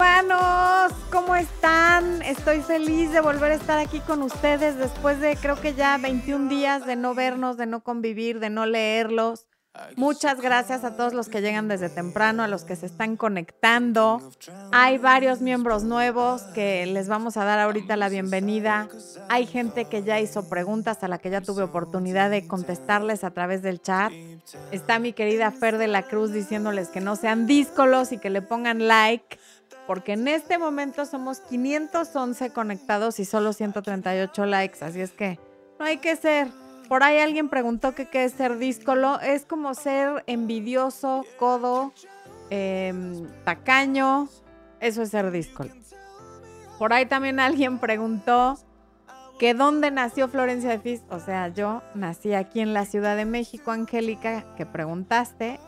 tempanos, ¿cómo están? Estoy feliz de volver a estar aquí con ustedes después de creo que ya 21 días de no vernos, de no convivir, de no leerlos. Muchas gracias a todos los que llegan desde temprano, a los que se están conectando. Hay varios miembros nuevos que les vamos a dar ahorita la bienvenida. Hay gente que ya hizo preguntas a la que ya tuve oportunidad de contestarles a través del chat. Está mi querida Fer de la Cruz diciéndoles que no sean díscolos y que le pongan like, porque en este momento somos 511 conectados y solo 138 likes, así es que no hay que ser por ahí alguien preguntó que qué es ser díscolo. Es como ser envidioso, codo, em, tacaño. Eso es ser díscolo. Por ahí también alguien preguntó que dónde nació Florencia de Fis. O sea, yo nací aquí en la Ciudad de México, Angélica, que preguntaste.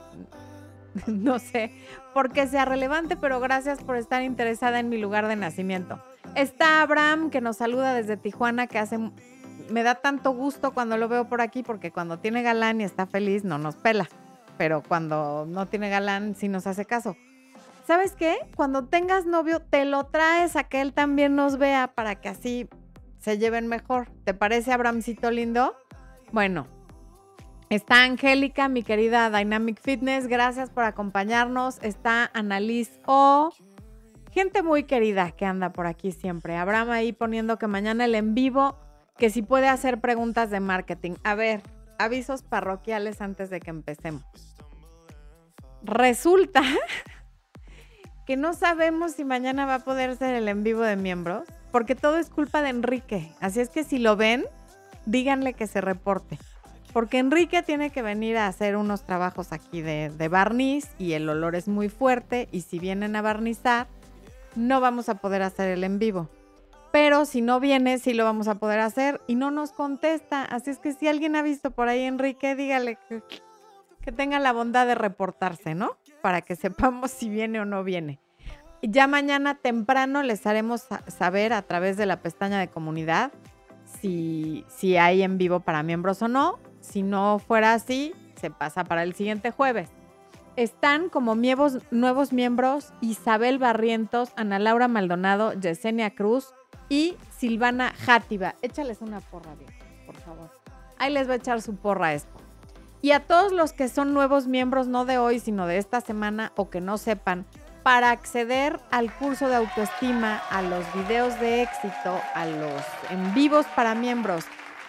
no sé por qué sea relevante, pero gracias por estar interesada en mi lugar de nacimiento. Está Abraham, que nos saluda desde Tijuana, que hace me da tanto gusto cuando lo veo por aquí porque cuando tiene galán y está feliz no nos pela, pero cuando no tiene galán sí nos hace caso. ¿Sabes qué? Cuando tengas novio te lo traes a que él también nos vea para que así se lleven mejor. ¿Te parece Abramcito lindo? Bueno, está Angélica, mi querida Dynamic Fitness, gracias por acompañarnos. Está Annalise O. Gente muy querida que anda por aquí siempre. Abraham ahí poniendo que mañana el en vivo que si puede hacer preguntas de marketing. A ver, avisos parroquiales antes de que empecemos. Resulta que no sabemos si mañana va a poder ser el en vivo de miembros, porque todo es culpa de Enrique. Así es que si lo ven, díganle que se reporte. Porque Enrique tiene que venir a hacer unos trabajos aquí de, barniz y el olor es muy fuerte y si vienen a barnizar, no vamos a poder hacer el en vivo pero si no viene, sí lo vamos a poder hacer y no nos contesta. Así es que si alguien ha visto por ahí Enrique, dígale que, tenga la bondad de reportarse, ¿no? Para que sepamos si viene o no viene. Ya mañana temprano les haremos saber a través de la pestaña de comunidad si, si hay en vivo para miembros o no. Si no fuera así, se pasa para el siguiente jueves. Están como nuevos, miembros Isabel Barrientos, Ana Laura Maldonado, Yesenia Cruz, y Silvana Játiva. Échales una porra, bien, por favor. Ahí les va a echar su porra esto. Y a todos los que son nuevos miembros, no de hoy, sino de esta semana, o que no sepan, para acceder al curso de autoestima, a los videos de éxito, a los en vivos para miembros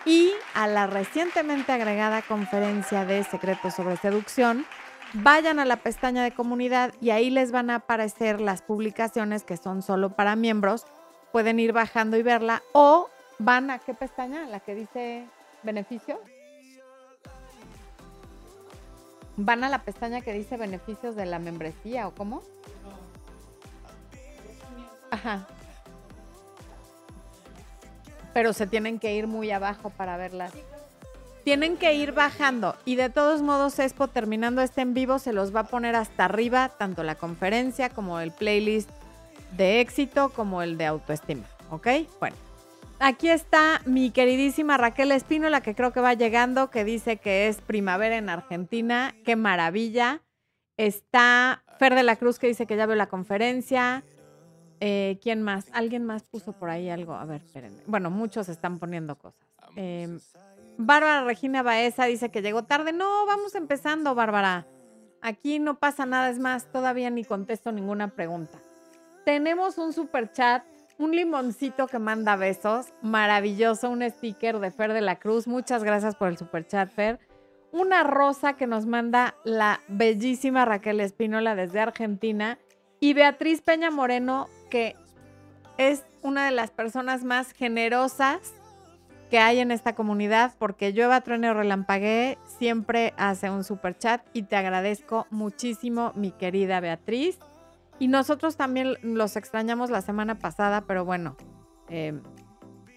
y a la recientemente agregada conferencia de secretos sobre seducción, vayan a la pestaña de comunidad y ahí les van a aparecer las publicaciones que son solo para miembros pueden ir bajando y verla o van a qué pestaña, la que dice beneficios. Van a la pestaña que dice beneficios de la membresía o cómo? Ajá. Pero se tienen que ir muy abajo para verlas. Tienen que ir bajando y de todos modos Expo terminando este en vivo se los va a poner hasta arriba tanto la conferencia como el playlist de éxito como el de autoestima, ¿ok? Bueno, aquí está mi queridísima Raquel Espino, la que creo que va llegando, que dice que es primavera en Argentina, qué maravilla. Está Fer de la Cruz que dice que ya veo la conferencia. Eh, ¿Quién más? ¿Alguien más puso por ahí algo? A ver, espérenme. Bueno, muchos están poniendo cosas. Em, Bárbara Regina Baeza dice que llegó tarde. No, vamos empezando, Bárbara. Aquí no pasa nada, es más, todavía ni contesto ninguna pregunta. Tenemos un super chat, un limoncito que manda besos, maravilloso, un sticker de Fer de la Cruz. Muchas gracias por el super chat, Fer. Una rosa que nos manda la bellísima Raquel Espínola desde Argentina. Y Beatriz Peña Moreno, que es una de las personas más generosas que hay en esta comunidad, porque Llueva, Trueno Relampagué siempre hace un super chat y te agradezco muchísimo, mi querida Beatriz. Y nosotros también los extrañamos la semana pasada, pero bueno, em,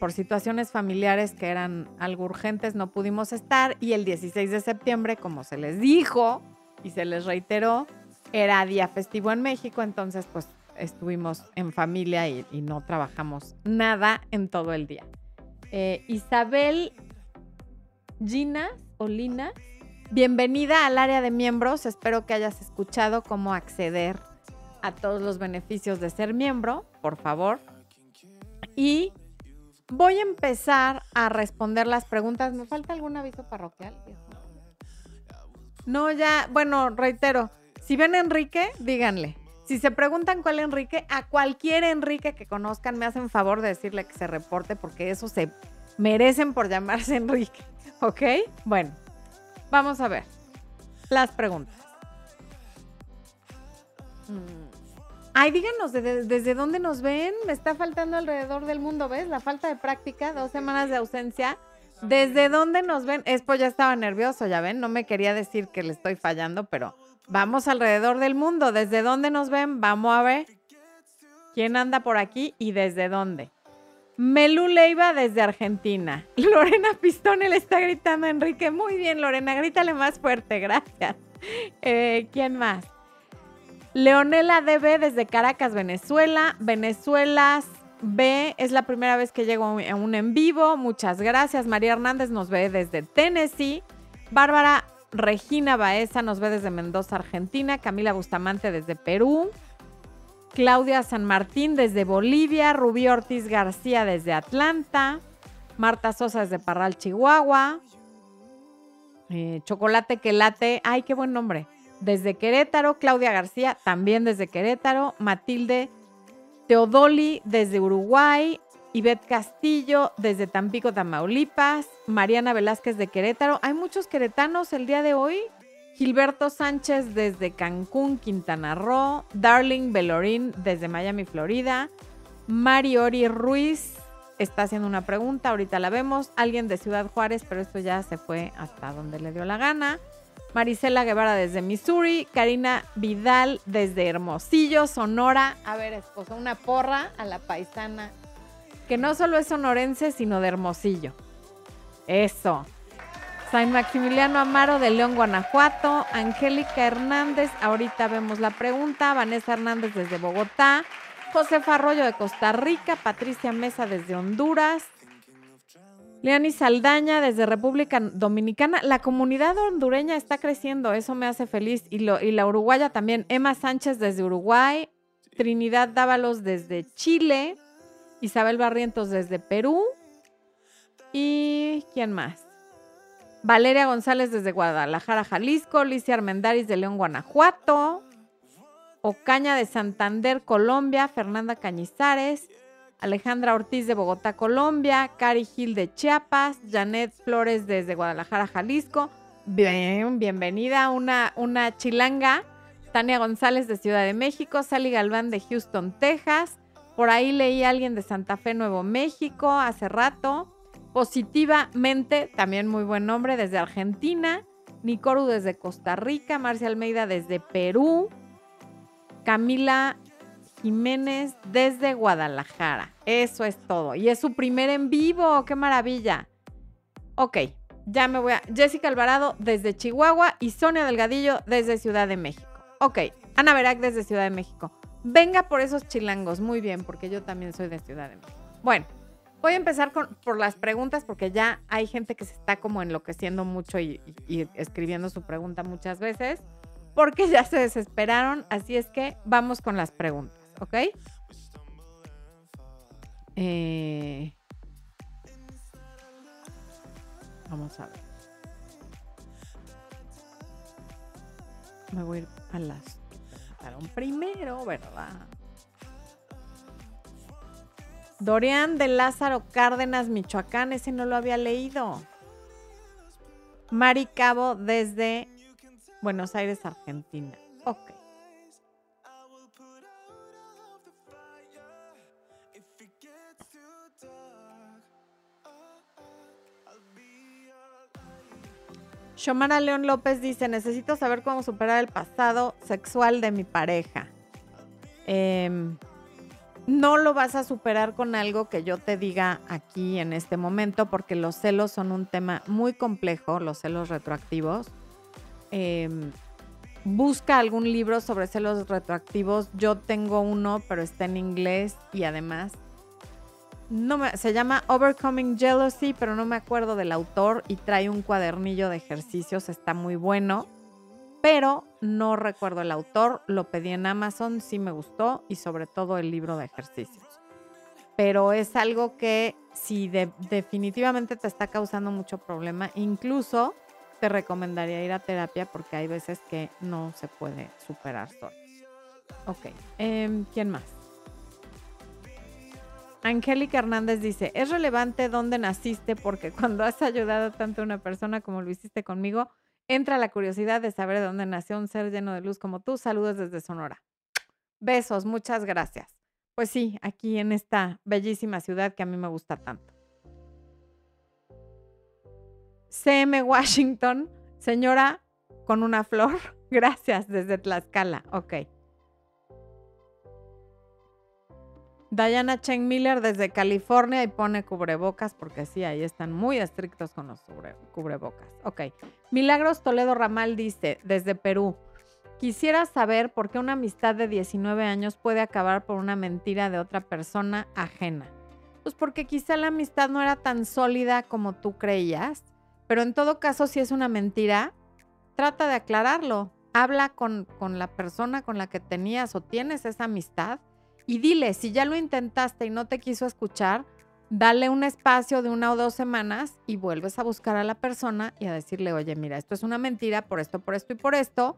por situaciones familiares que eran algo urgentes no pudimos estar y el 16 de septiembre, como se les dijo y se les reiteró, era día festivo en México, entonces pues estuvimos en familia y, no trabajamos nada en todo el día. Eh, Isabel Gina o Lina, bienvenida al área de miembros, espero que hayas escuchado cómo acceder a todos los beneficios de ser miembro, por favor. Y voy a empezar a responder las preguntas. ¿Me falta algún aviso parroquial? No, ya, bueno, reitero, si ven a Enrique, díganle. Si se preguntan cuál Enrique, a cualquier Enrique que conozcan, me hacen favor de decirle que se reporte porque eso se merecen por llamarse Enrique. ¿Ok? Bueno, vamos a ver las preguntas. Mm. Ay, díganos desde dónde nos ven. Me está faltando alrededor del mundo, ¿ves? La falta de práctica, dos semanas de ausencia. ¿Desde dónde nos ven? Espo ya estaba nervioso, ya ven. No me quería decir que le estoy fallando, pero vamos alrededor del mundo. ¿Desde dónde nos ven? Vamos a ver quién anda por aquí y desde dónde. Melu Leiva desde Argentina. Lorena Pistone le está gritando a Enrique. Muy bien, Lorena, grítale más fuerte, gracias. Eh, ¿Quién más? Leonela DB desde Caracas, Venezuela. Venezuelas B es la primera vez que llego en vivo. Muchas gracias. María Hernández nos ve desde Tennessee. Bárbara Regina Baeza nos ve desde Mendoza, Argentina. Camila Bustamante desde Perú. Claudia San Martín desde Bolivia, Rubí Ortiz García desde Atlanta, Marta Sosa desde Parral, Chihuahua, eh, Chocolate Quelate, ay, qué buen nombre, desde Querétaro, Claudia García también desde Querétaro, Matilde Teodoli desde Uruguay, Ivette Castillo desde Tampico, Tamaulipas, Mariana Velázquez de Querétaro. Hay muchos queretanos el día de hoy. Gilberto Sánchez desde Cancún, Quintana Roo. Darling Belorín desde Miami, Florida. Mariori Ruiz está haciendo una pregunta, ahorita la vemos. Alguien de Ciudad Juárez, pero esto ya se fue hasta donde le dio la gana. Marisela Guevara desde Missouri. Karina Vidal desde Hermosillo, Sonora. A ver, esposa, una porra a la paisana. Que no solo es sonorense, sino de Hermosillo. Eso. San Maximiliano Amaro de León, Guanajuato. Angélica Hernández, ahorita vemos la pregunta. Vanessa Hernández desde Bogotá. José Arroyo de Costa Rica. Patricia Mesa desde Honduras. Leani Saldaña desde República Dominicana. La comunidad hondureña está creciendo, eso me hace feliz. Y, y la uruguaya también. Emma Sánchez desde Uruguay. Trinidad Dávalos desde Chile. Isabel Barrientos desde Perú. ¿Y quién más? Valeria González desde Guadalajara, Jalisco, Licia Armendaris de León, Guanajuato, Ocaña de Santander, Colombia, Fernanda Cañizares, Alejandra Ortiz de Bogotá, Colombia, Cari Gil de Chiapas, Janet Flores desde Guadalajara, Jalisco. Bien, bienvenida, una, una chilanga. Tania González de Ciudad de México, Sally Galván de Houston, Texas. Por ahí leí a alguien de Santa Fe, Nuevo México, hace rato. Positivamente, también muy buen nombre, desde Argentina. Nicoru desde Costa Rica. Marcia Almeida desde Perú. Camila Jiménez desde Guadalajara. Eso es todo. Y es su primer en vivo. ¡Qué maravilla! Ok, ya me voy a... Jessica Alvarado desde Chihuahua y Sonia Delgadillo desde Ciudad de México. Ok, Ana Verac desde Ciudad de México. Venga por esos chilangos. Muy bien, porque yo también soy de Ciudad de México. Bueno, Voy a empezar por las preguntas porque ya hay gente que se está como enloqueciendo mucho y, escribiendo su pregunta muchas veces porque ya se desesperaron. Así es que vamos con las preguntas, ¿ok? Eh, vamos a ver. Me voy a ir a las primero, ¿verdad? Dorian de Lázaro Cárdenas, Michoacán, ese no lo había leído. Mari Cabo desde Buenos Aires, Argentina. Ok. Xomara León López dice, necesito saber cómo superar el pasado sexual de mi pareja. Eh, no lo vas a superar con algo que yo te diga aquí en este momento, porque los celos son un tema muy complejo, los celos retroactivos. Em, busca algún libro sobre celos retroactivos. Yo tengo uno, pero está en inglés y además no se llama Overcoming Jealousy, pero no me acuerdo del autor y trae un cuadernillo de ejercicios, está muy bueno pero no recuerdo el autor, lo pedí en Amazon, sí me gustó y sobre todo el libro de ejercicios. Pero es algo que si definitivamente te está causando mucho problema, incluso te recomendaría ir a terapia porque hay veces que no se puede superar solo. Ok, em, ¿quién más? Angélica Hernández dice, es relevante dónde naciste porque cuando has ayudado tanto a una persona como lo hiciste conmigo, entra la curiosidad de saber de dónde nació un ser lleno de luz como tú. Saludos desde Sonora. Besos, muchas gracias. Pues sí, aquí en esta bellísima ciudad que a mí me gusta tanto. CM Washington, señora con una flor, gracias desde Tlaxcala. Ok. Diana Cheng Miller desde California y pone cubrebocas porque sí, ahí están muy estrictos con los cubrebocas. Ok. Milagros Toledo Ramal dice desde Perú. Quisiera saber por qué una amistad de 19 años puede acabar por una mentira de otra persona ajena. Pues porque quizá la amistad no era tan sólida como tú creías, pero en todo caso si es una mentira, trata de aclararlo. Habla con, con la persona con la que tenías o tienes esa amistad y dile, si ya lo intentaste y no te quiso escuchar, dale un espacio de una o dos semanas y vuelves a buscar a la persona y a decirle, oye, mira, esto es una mentira por esto, por esto y por esto.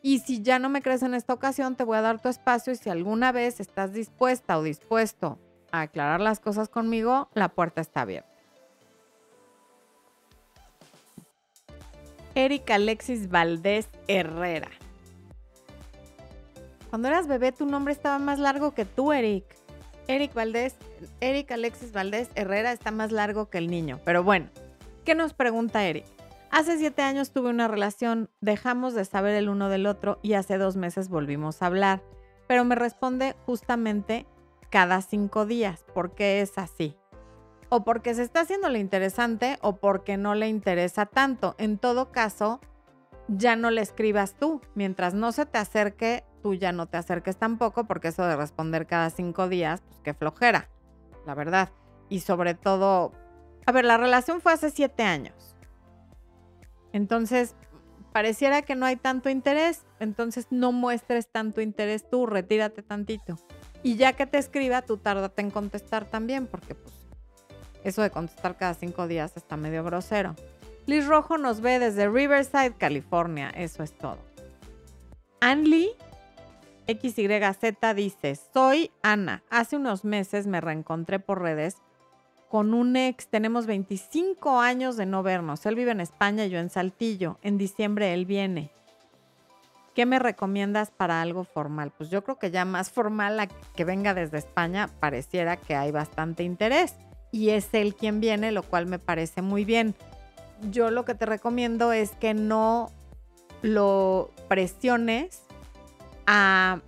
Y si ya no me crees en esta ocasión, te voy a dar tu espacio y si alguna vez estás dispuesta o dispuesto a aclarar las cosas conmigo, la puerta está abierta. Erika Alexis Valdés Herrera. Cuando eras bebé, tu nombre estaba más largo que tú, Eric. Eric Valdés, Eric Alexis Valdés Herrera está más largo que el niño. Pero bueno, ¿qué nos pregunta Eric? Hace siete años tuve una relación, dejamos de saber el uno del otro y hace dos meses volvimos a hablar. Pero me responde justamente cada cinco días. ¿Por qué es así? O porque se está haciendo lo interesante o porque no le interesa tanto. En todo caso, ya no le escribas tú. Mientras no se te acerque, tú ya no te acerques tampoco, porque eso de responder cada cinco días, pues qué flojera, la verdad. Y sobre todo, a ver, la relación fue hace siete años. Entonces, pareciera que no hay tanto interés, entonces no muestres tanto interés tú, retírate tantito. Y ya que te escriba, tú tárdate en contestar también, porque pues eso de contestar cada cinco días está medio grosero. Liz Rojo nos ve desde Riverside, California. Eso es todo. Anli XYZ dice, soy Ana. Hace unos meses me reencontré por redes con un ex. Tenemos 25 años de no vernos. Él vive en España y yo en Saltillo. En diciembre él viene. ¿Qué me recomiendas para algo formal? Pues yo creo que ya más formal a que venga desde España pareciera que hay bastante interés. Y es él quien viene, lo cual me parece muy bien yo lo que te recomiendo es que no lo presiones a,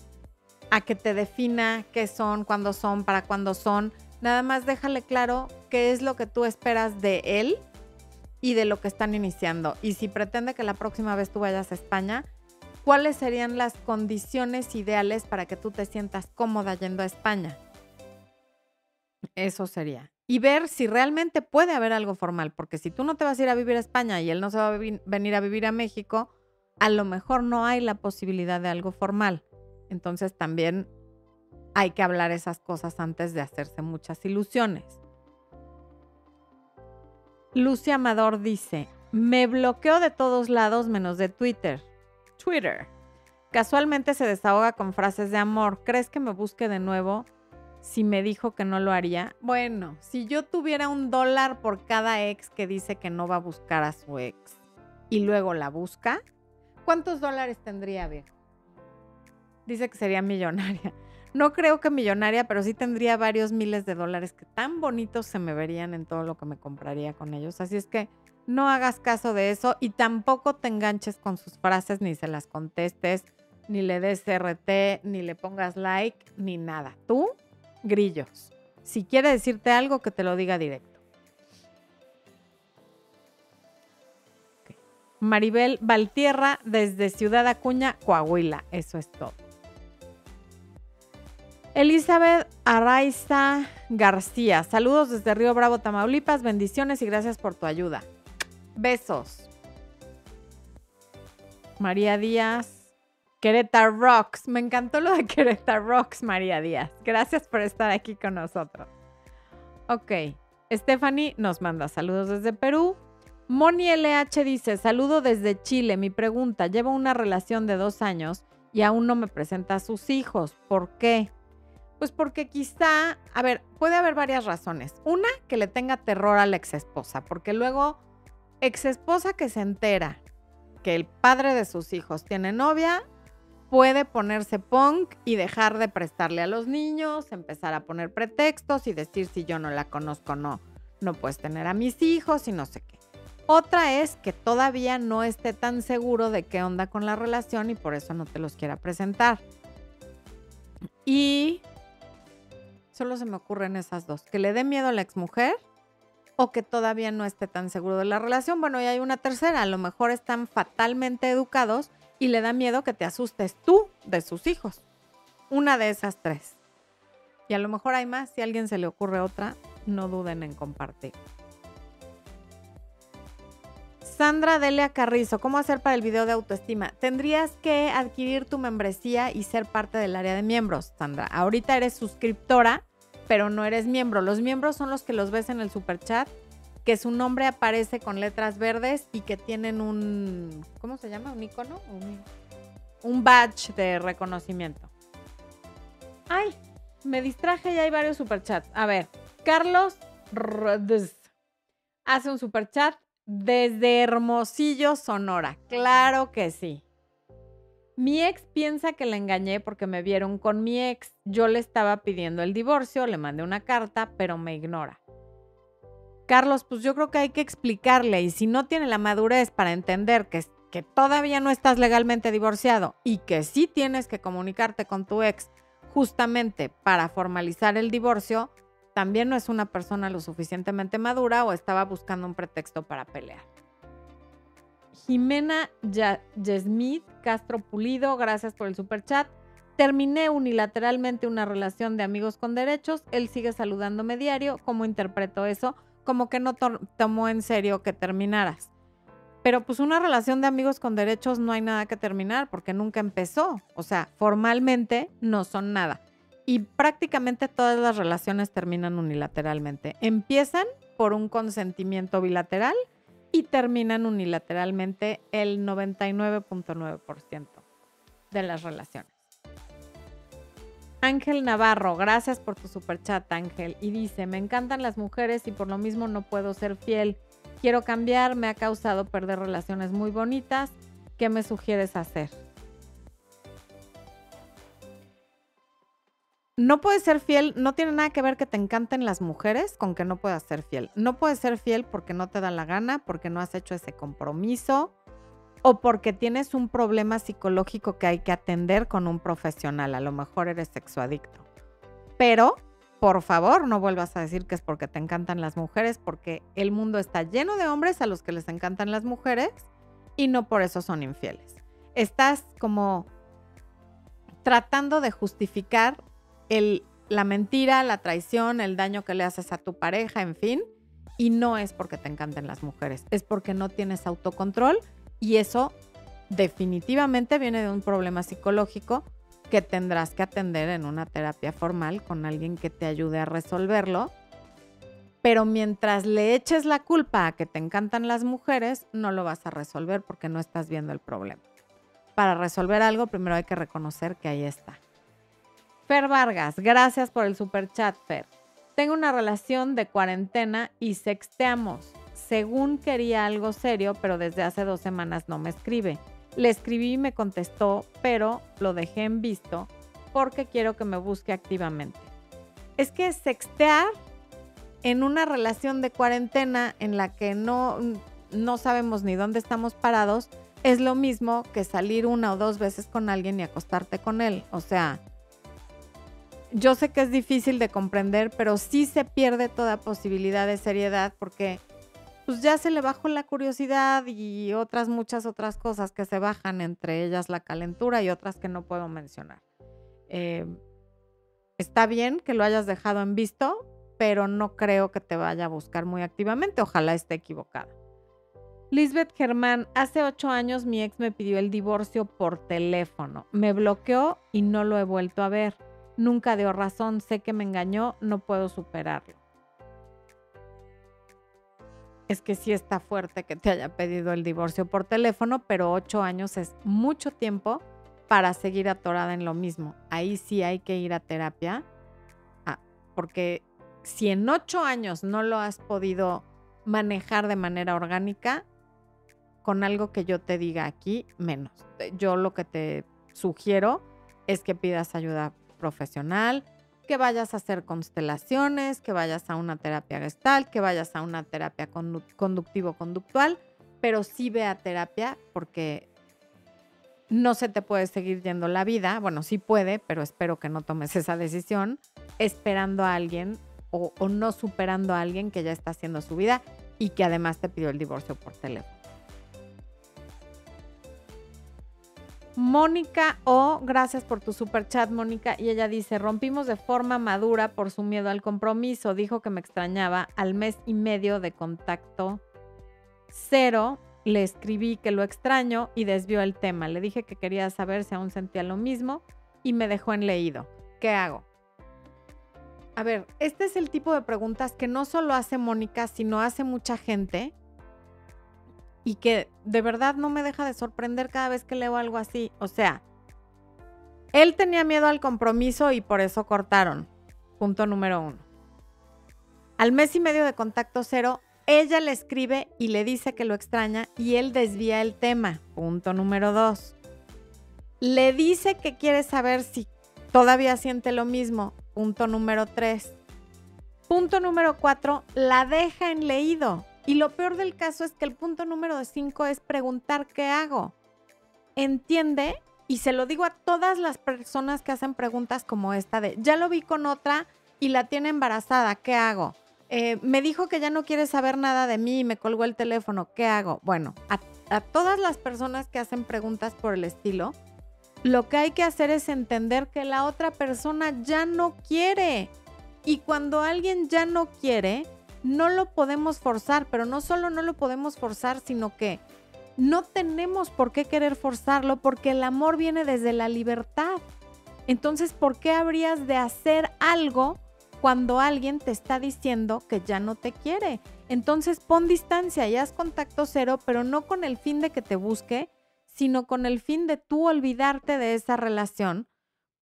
que te defina qué son, cuándo son, para cuándo son. Nada más déjale claro qué es lo que tú esperas de él y de lo que están iniciando. Y si pretende que la próxima vez tú vayas a España, ¿cuáles serían las condiciones ideales para que tú te sientas cómoda yendo a España? Eso sería y ver si realmente puede haber algo formal, porque si tú no te vas a ir a vivir a España y él no se va a venir a vivir a México, a lo mejor no hay la posibilidad de algo formal. Entonces también hay que hablar esas cosas antes de hacerse muchas ilusiones. Lucia Amador dice, me bloqueo de todos lados menos de Twitter. Twitter. Casualmente se desahoga con frases de amor. ¿Crees que me busque de nuevo? si me dijo que no lo haría. Bueno, si yo tuviera un dólar por cada ex que dice que no va a buscar a su ex y luego la busca, ¿cuántos dólares tendría, viejo? Dice que sería millonaria. No creo que millonaria, pero sí tendría varios miles de dólares que tan bonitos se me verían en todo lo que me compraría con ellos. Así es que no hagas caso de eso y tampoco te enganches con sus frases ni se las contestes, ni le des RT, ni le pongas like, ni nada. Tú grillos. Si quiere decirte algo, que te lo diga directo. Maribel Valtierra desde Ciudad Acuña, Coahuila. Eso es todo. Elizabeth Araiza García. Saludos desde Río Bravo, Tamaulipas. Bendiciones y gracias por tu ayuda. Besos. María Díaz. Querétaro Rocks. Me encantó lo de Querétaro Rocks, María Díaz. Gracias por estar aquí con nosotros. Ok. Stephanie nos manda saludos desde Perú. Moni LH dice, saludo desde Chile. Mi pregunta, llevo una relación de dos años y aún no me presenta a sus hijos. ¿Por qué? Pues porque quizá, a ver, puede haber varias razones. Una, que le tenga terror a la exesposa, porque luego, exesposa que se entera que el padre de sus hijos tiene novia, puede ponerse punk y dejar de prestarle a los niños, empezar a poner pretextos y decir si yo no la conozco, no, no puedes tener a mis hijos y no sé qué. Otra es que todavía no esté tan seguro de qué onda con la relación y por eso no te los quiera presentar. Y solo se me ocurren esas dos, que le dé miedo a la exmujer o que todavía no esté tan seguro de la relación. Bueno, y hay una tercera, a lo mejor están fatalmente educados y le da miedo que te asustes tú de sus hijos. Una de esas tres. Y a lo mejor hay más, si a alguien se le ocurre otra, no duden en compartir. Sandra Delia Carrizo, ¿cómo hacer para el video de autoestima? Tendrías que adquirir tu membresía y ser parte del área de miembros, Sandra. Ahorita eres suscriptora, pero no eres miembro. Los miembros son los que los ves en el super chat, que su nombre aparece con letras verdes y que tienen un, ¿cómo se llama? ¿Un icono? Un, un badge de reconocimiento. Ay, me distraje y hay varios superchats. A ver, Carlos hace un superchat desde Hermosillo, Sonora. Claro que sí. Mi ex piensa que le engañé porque me vieron con mi ex. Yo le estaba pidiendo el divorcio, le mandé una carta, pero me ignora. Carlos, pues yo creo que hay que explicarle y si no tiene la madurez para entender que, que todavía no estás legalmente divorciado y que sí tienes que comunicarte con tu ex justamente para formalizar el divorcio, también no es una persona lo suficientemente madura o estaba buscando un pretexto para pelear. Jimena Yesmith Castro Pulido, gracias por el super chat. Terminé unilateralmente una relación de amigos con derechos. Él sigue saludándome diario. ¿Cómo interpreto eso? Como que no tomó en serio que terminaras. Pero pues una relación de amigos con derechos no hay nada que terminar porque nunca empezó. O sea, formalmente no son nada. Y prácticamente todas las relaciones terminan unilateralmente. Empiezan por un consentimiento bilateral y terminan unilateralmente el 99.9% de las relaciones. Ángel Navarro, gracias por tu super chat, Ángel. Y dice, me encantan las mujeres y por lo mismo no puedo ser fiel. Quiero cambiar, me ha causado perder relaciones muy bonitas. ¿Qué me sugieres hacer? No puedes ser fiel, no tiene nada que ver que te encanten las mujeres con que no puedas ser fiel. No puedes ser fiel porque no te da la gana, porque no has hecho ese compromiso o porque tienes un problema psicológico que hay que atender con un profesional. A lo mejor eres sexoadicto. Pero, por favor, no vuelvas a decir que es porque te encantan las mujeres, porque el mundo está lleno de hombres a los que les encantan las mujeres y no por eso son infieles. Estás como tratando de justificar la mentira, la traición, el daño que le haces a tu pareja, en fin. Y no es porque te encanten las mujeres, es porque no tienes autocontrol y eso definitivamente viene de un problema psicológico que tendrás que atender en una terapia formal con alguien que te ayude a resolverlo. Pero mientras le eches la culpa a que te encantan las mujeres, no lo vas a resolver porque no estás viendo el problema. Para resolver algo, primero hay que reconocer que ahí está. Fer Vargas, gracias por el super chat, Fer. Tengo una relación de cuarentena y sexteamos. Según quería algo serio, pero desde hace dos semanas no me escribe. Le escribí y me contestó, pero lo dejé en visto porque quiero que me busque activamente. Es que sextear en una relación de cuarentena en la que no, no sabemos ni dónde estamos parados es lo mismo que salir una o dos veces con alguien y acostarte con él. O sea, yo sé que es difícil de comprender, pero sí se pierde toda posibilidad de seriedad porque pues ya se le bajó la curiosidad y otras muchas otras cosas que se bajan, entre ellas la calentura y otras que no puedo mencionar. Eh, está bien que lo hayas dejado en visto, pero no creo que te vaya a buscar muy activamente. Ojalá esté equivocada. Lisbeth Germán, hace ocho años mi ex me pidió el divorcio por teléfono. Me bloqueó y no lo he vuelto a ver. Nunca dio razón, sé que me engañó, no puedo superarlo. Es que sí está fuerte que te haya pedido el divorcio por teléfono, pero ocho años es mucho tiempo para seguir atorada en lo mismo. Ahí sí hay que ir a terapia, ah, porque si en ocho años no lo has podido manejar de manera orgánica, con algo que yo te diga aquí, menos. Yo lo que te sugiero es que pidas ayuda profesional, que vayas a hacer constelaciones, que vayas a una terapia gestal, que vayas a una terapia conductivo-conductual, pero sí ve a terapia porque no se te puede seguir yendo la vida. Bueno, sí puede, pero espero que no tomes esa decisión esperando a alguien o, o no superando a alguien que ya está haciendo su vida y que además te pidió el divorcio por teléfono. Mónica O, gracias por tu super chat, Mónica. Y ella dice: Rompimos de forma madura por su miedo al compromiso. Dijo que me extrañaba al mes y medio de contacto cero. Le escribí que lo extraño y desvió el tema. Le dije que quería saber si aún sentía lo mismo y me dejó en leído. ¿Qué hago? A ver, este es el tipo de preguntas que no solo hace Mónica, sino hace mucha gente y que de verdad no me deja de sorprender cada vez que leo algo así. O sea, él tenía miedo al compromiso y por eso cortaron. Punto número uno. Al mes y medio de contacto cero, ella le escribe y le dice que lo extraña y él desvía el tema. Punto número dos. Le dice que quiere saber si todavía siente lo mismo. Punto número tres. Punto número cuatro, la deja en leído. Y lo peor del caso es que el punto número 5 es preguntar qué hago. Entiende, y se lo digo a todas las personas que hacen preguntas como esta de, ya lo vi con otra y la tiene embarazada, ¿qué hago? Eh, me dijo que ya no quiere saber nada de mí y me colgó el teléfono, ¿qué hago? Bueno, a, a todas las personas que hacen preguntas por el estilo, lo que hay que hacer es entender que la otra persona ya no quiere. Y cuando alguien ya no quiere, no lo podemos forzar, pero no solo no lo podemos forzar, sino que no tenemos por qué querer forzarlo porque el amor viene desde la libertad. Entonces, ¿por qué habrías de hacer algo cuando alguien te está diciendo que ya no te quiere? Entonces, pon distancia y haz contacto cero, pero no con el fin de que te busque, sino con el fin de tú olvidarte de esa relación,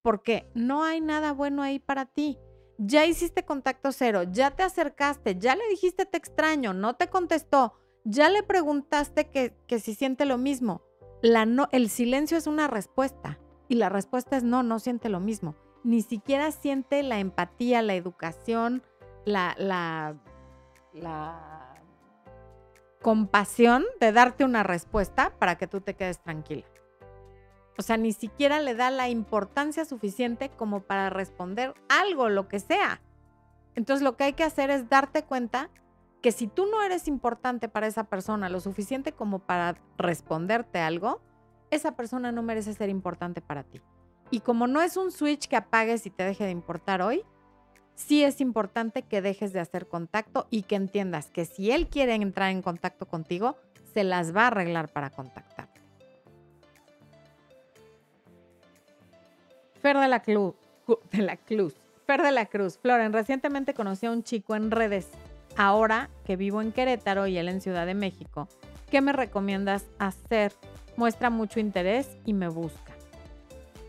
porque no hay nada bueno ahí para ti ya hiciste contacto cero, ya te acercaste, ya le dijiste te extraño, no te contestó, ya le preguntaste que, si siente lo mismo. La no, el silencio es una respuesta y la respuesta es no, no siente lo mismo. Ni siquiera siente la empatía, la educación, la, la, la compasión de darte una respuesta para que tú te quedes tranquila. O sea, ni siquiera le da la importancia suficiente como para responder algo, lo que sea. Entonces lo que hay que hacer es darte cuenta que si tú no eres importante para esa persona lo suficiente como para responderte algo, esa persona no merece ser importante para ti. Y como no es un switch que apagues y te deje de importar hoy, sí es importante que dejes de hacer contacto y que entiendas que si él quiere entrar en contacto contigo, se las va a arreglar para contactar. Fer de la Cruz, de la Cruz, Fer de la Cruz, Floren, recientemente conocí a un chico en redes, ahora que vivo en Querétaro y él en Ciudad de México. ¿Qué me recomiendas hacer? Muestra mucho interés y me busca.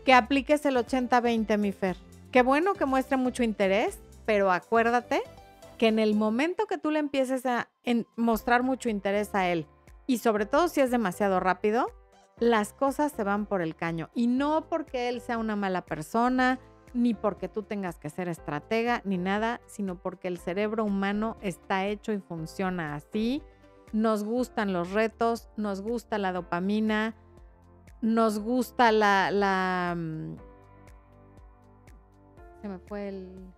Que apliques el 80-20, mi Fer. Qué bueno que muestre mucho interés, pero acuérdate que en el momento que tú le empieces a mostrar mucho interés a él, y sobre todo si es demasiado rápido, las cosas se van por el caño. Y no porque él sea una mala persona, ni porque tú tengas que ser estratega, ni nada, sino porque el cerebro humano está hecho y funciona así. Nos gustan los retos, nos gusta la dopamina, nos gusta la... la mm, se me fue el...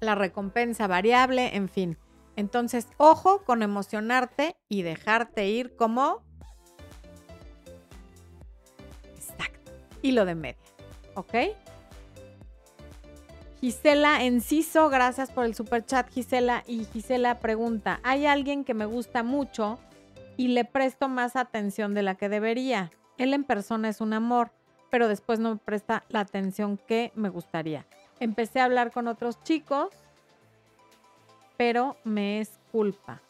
La recompensa variable, en fin. Entonces, ojo con emocionarte y dejarte ir como y lo de media. ¿Ok? Gisela Enciso, gracias por el super chat, Gisela. Y Gisela pregunta: ¿Hay alguien que me gusta mucho y le presto más atención de la que debería? Él en persona es un amor, pero después no me presta la atención que me gustaría. Empecé a hablar con otros chicos, pero me es culpa.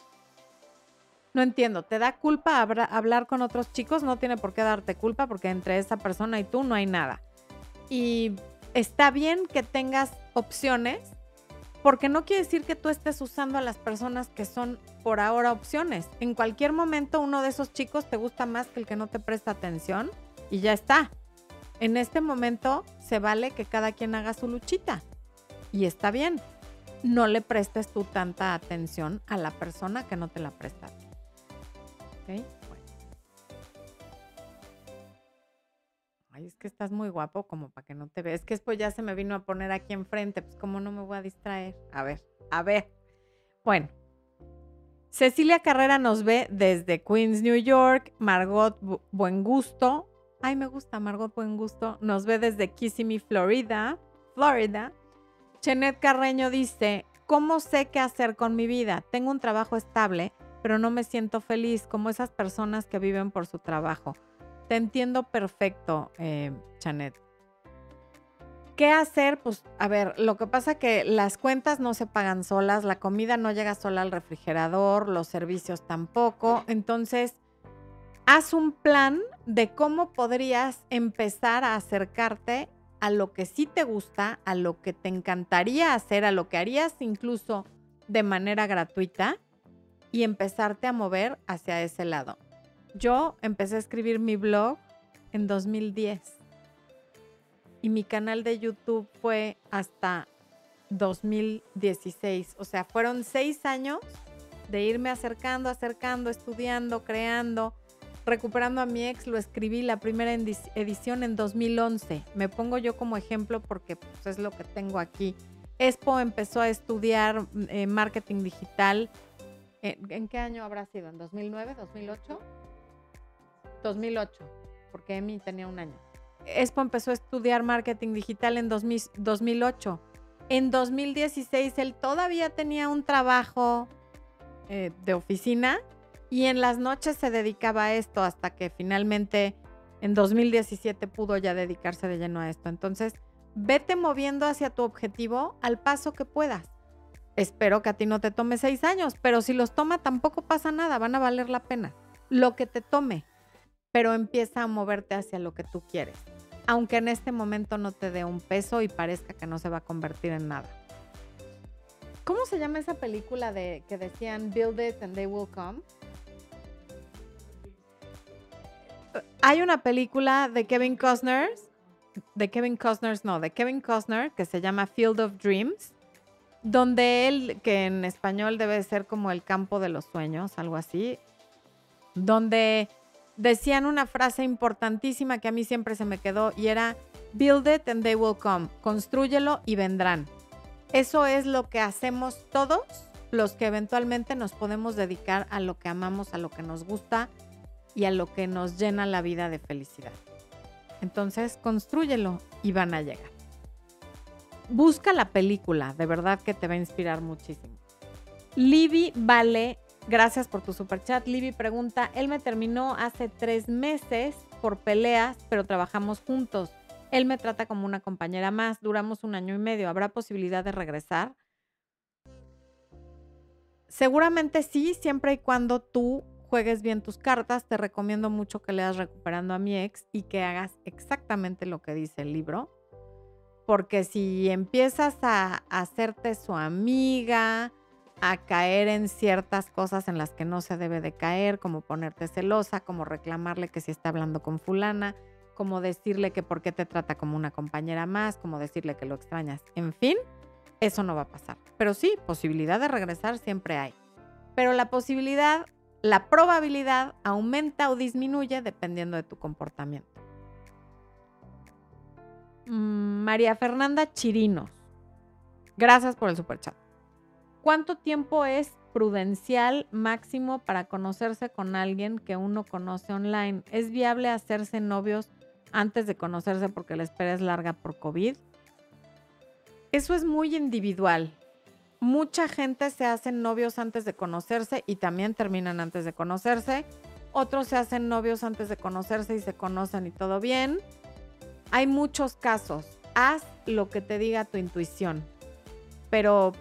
No entiendo, ¿te da culpa hablar con otros chicos? No tiene por qué darte culpa porque entre esa persona y tú no hay nada. Y está bien que tengas opciones, porque no quiere decir que tú estés usando a las personas que son por ahora opciones. En cualquier momento uno de esos chicos te gusta más que el que no te presta atención y ya está. En este momento se vale que cada quien haga su luchita y está bien. No le prestes tú tanta atención a la persona que no te la presta. ¿Ok? Ay, es que estás muy guapo como para que no te veas. Es que después ya se me vino a poner aquí enfrente, pues como no me voy a distraer. A ver, a ver. Bueno. Cecilia Carrera nos ve desde Queens, New York. Margot Buen Gusto. Ay, me gusta Margot Buen Gusto. Nos ve desde Kissimmee, Florida. Florida. Chenet Carreño dice, ¿cómo sé qué hacer con mi vida? Tengo un trabajo estable, pero no me siento feliz como esas personas que viven por su trabajo. Te entiendo perfecto, eh, Chanet. ¿Qué hacer? Pues, a ver, lo que pasa que las cuentas no se pagan solas, la comida no llega sola al refrigerador, los servicios tampoco. Entonces, haz un plan de cómo podrías empezar a acercarte a lo que sí te gusta, a lo que te encantaría hacer, a lo que harías incluso de manera gratuita y empezarte a mover hacia ese lado. Yo empecé a escribir mi blog en 2010 y mi canal de YouTube fue hasta 2016. O sea, fueron seis años de irme acercando, acercando, estudiando, creando, recuperando a mi ex. Lo escribí la primera edición en 2011. Me pongo yo como ejemplo porque pues, es lo que tengo aquí. Expo empezó a estudiar eh, marketing digital. ¿En qué año habrá sido? ¿En 2009, 2008? 2008, porque Emi tenía un año. Expo empezó a estudiar marketing digital en 2008. En 2016 él todavía tenía un trabajo eh, de oficina y en las noches se dedicaba a esto hasta que finalmente en 2017 pudo ya dedicarse de lleno a esto. Entonces, vete moviendo hacia tu objetivo al paso que puedas. Espero que a ti no te tome seis años, pero si los toma tampoco pasa nada, van a valer la pena. Lo que te tome pero empieza a moverte hacia lo que tú quieres, aunque en este momento no te dé un peso y parezca que no se va a convertir en nada. ¿Cómo se llama esa película de que decían Build it and they will come? Hay una película de Kevin Costner, de Kevin Costner, no, de Kevin Costner que se llama Field of Dreams, donde él, que en español debe ser como el campo de los sueños, algo así, donde decían una frase importantísima que a mí siempre se me quedó y era, build it and they will come, construyelo y vendrán. Eso es lo que hacemos todos los que eventualmente nos podemos dedicar a lo que amamos, a lo que nos gusta y a lo que nos llena la vida de felicidad. Entonces, construyelo y van a llegar. Busca la película, de verdad que te va a inspirar muchísimo. Libby Vale Gracias por tu super chat. Libby pregunta, él me terminó hace tres meses por peleas, pero trabajamos juntos. Él me trata como una compañera más. Duramos un año y medio. ¿Habrá posibilidad de regresar? Seguramente sí, siempre y cuando tú juegues bien tus cartas. Te recomiendo mucho que leas Recuperando a mi ex y que hagas exactamente lo que dice el libro. Porque si empiezas a hacerte su amiga, a caer en ciertas cosas en las que no se debe de caer, como ponerte celosa, como reclamarle que si está hablando con fulana, como decirle que por qué te trata como una compañera más, como decirle que lo extrañas. En fin, eso no va a pasar. Pero sí, posibilidad de regresar siempre hay. Pero la posibilidad, la probabilidad aumenta o disminuye dependiendo de tu comportamiento. Mm, María Fernanda Chirinos. Gracias por el superchat. ¿Cuánto tiempo es prudencial máximo para conocerse con alguien que uno conoce online? ¿Es viable hacerse novios antes de conocerse porque la espera es larga por COVID? Eso es muy individual. Mucha gente se hacen novios antes de conocerse y también terminan antes de conocerse. Otros se hacen novios antes de conocerse y se conocen y todo bien. Hay muchos casos. Haz lo que te diga tu intuición. Pero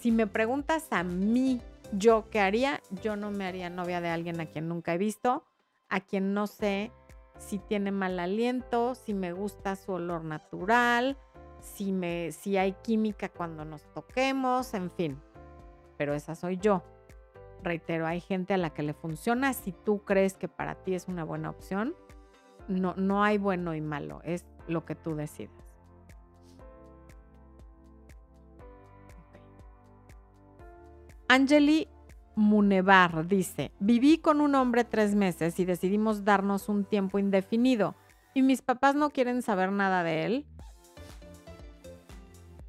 si me preguntas a mí, yo qué haría, yo no me haría novia de alguien a quien nunca he visto, a quien no sé si tiene mal aliento, si me gusta su olor natural, si, me, si hay química cuando nos toquemos, en fin. Pero esa soy yo. Reitero, hay gente a la que le funciona. Si tú crees que para ti es una buena opción, no, no hay bueno y malo, es lo que tú decidas. Angeli Munevar dice, viví con un hombre tres meses y decidimos darnos un tiempo indefinido y mis papás no quieren saber nada de él.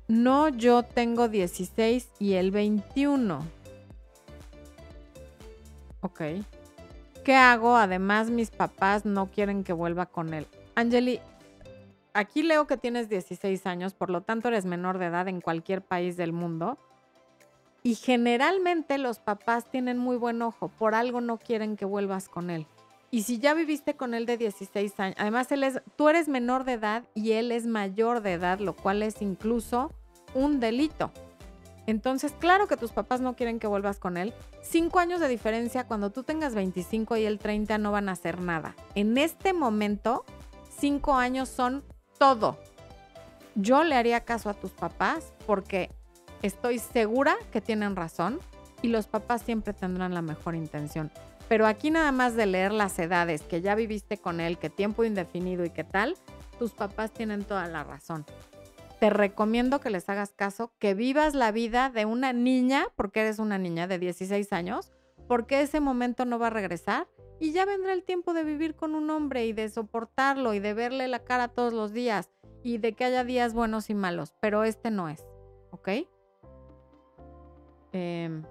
No, yo tengo 16 y él 21. Ok. ¿Qué hago? Además, mis papás no quieren que vuelva con él. Angeli, aquí leo que tienes 16 años, por lo tanto eres menor de edad en cualquier país del mundo. Y generalmente los papás tienen muy buen ojo, por algo no quieren que vuelvas con él. Y si ya viviste con él de 16 años, además él es, tú eres menor de edad y él es mayor de edad, lo cual es incluso un delito. Entonces, claro que tus papás no quieren que vuelvas con él. Cinco años de diferencia, cuando tú tengas 25 y él 30, no van a hacer nada. En este momento, cinco años son todo. Yo le haría caso a tus papás porque estoy segura que tienen razón y los papás siempre tendrán la mejor intención. Pero aquí nada más de leer las edades, que ya viviste con él, que tiempo indefinido y qué tal, tus papás tienen toda la razón. Te recomiendo que les hagas caso, que vivas la vida de una niña, porque eres una niña de 16 años, porque ese momento no va a regresar y ya vendrá el tiempo de vivir con un hombre y de soportarlo y de verle la cara todos los días y de que haya días buenos y malos, pero este no es, ¿ok? Em,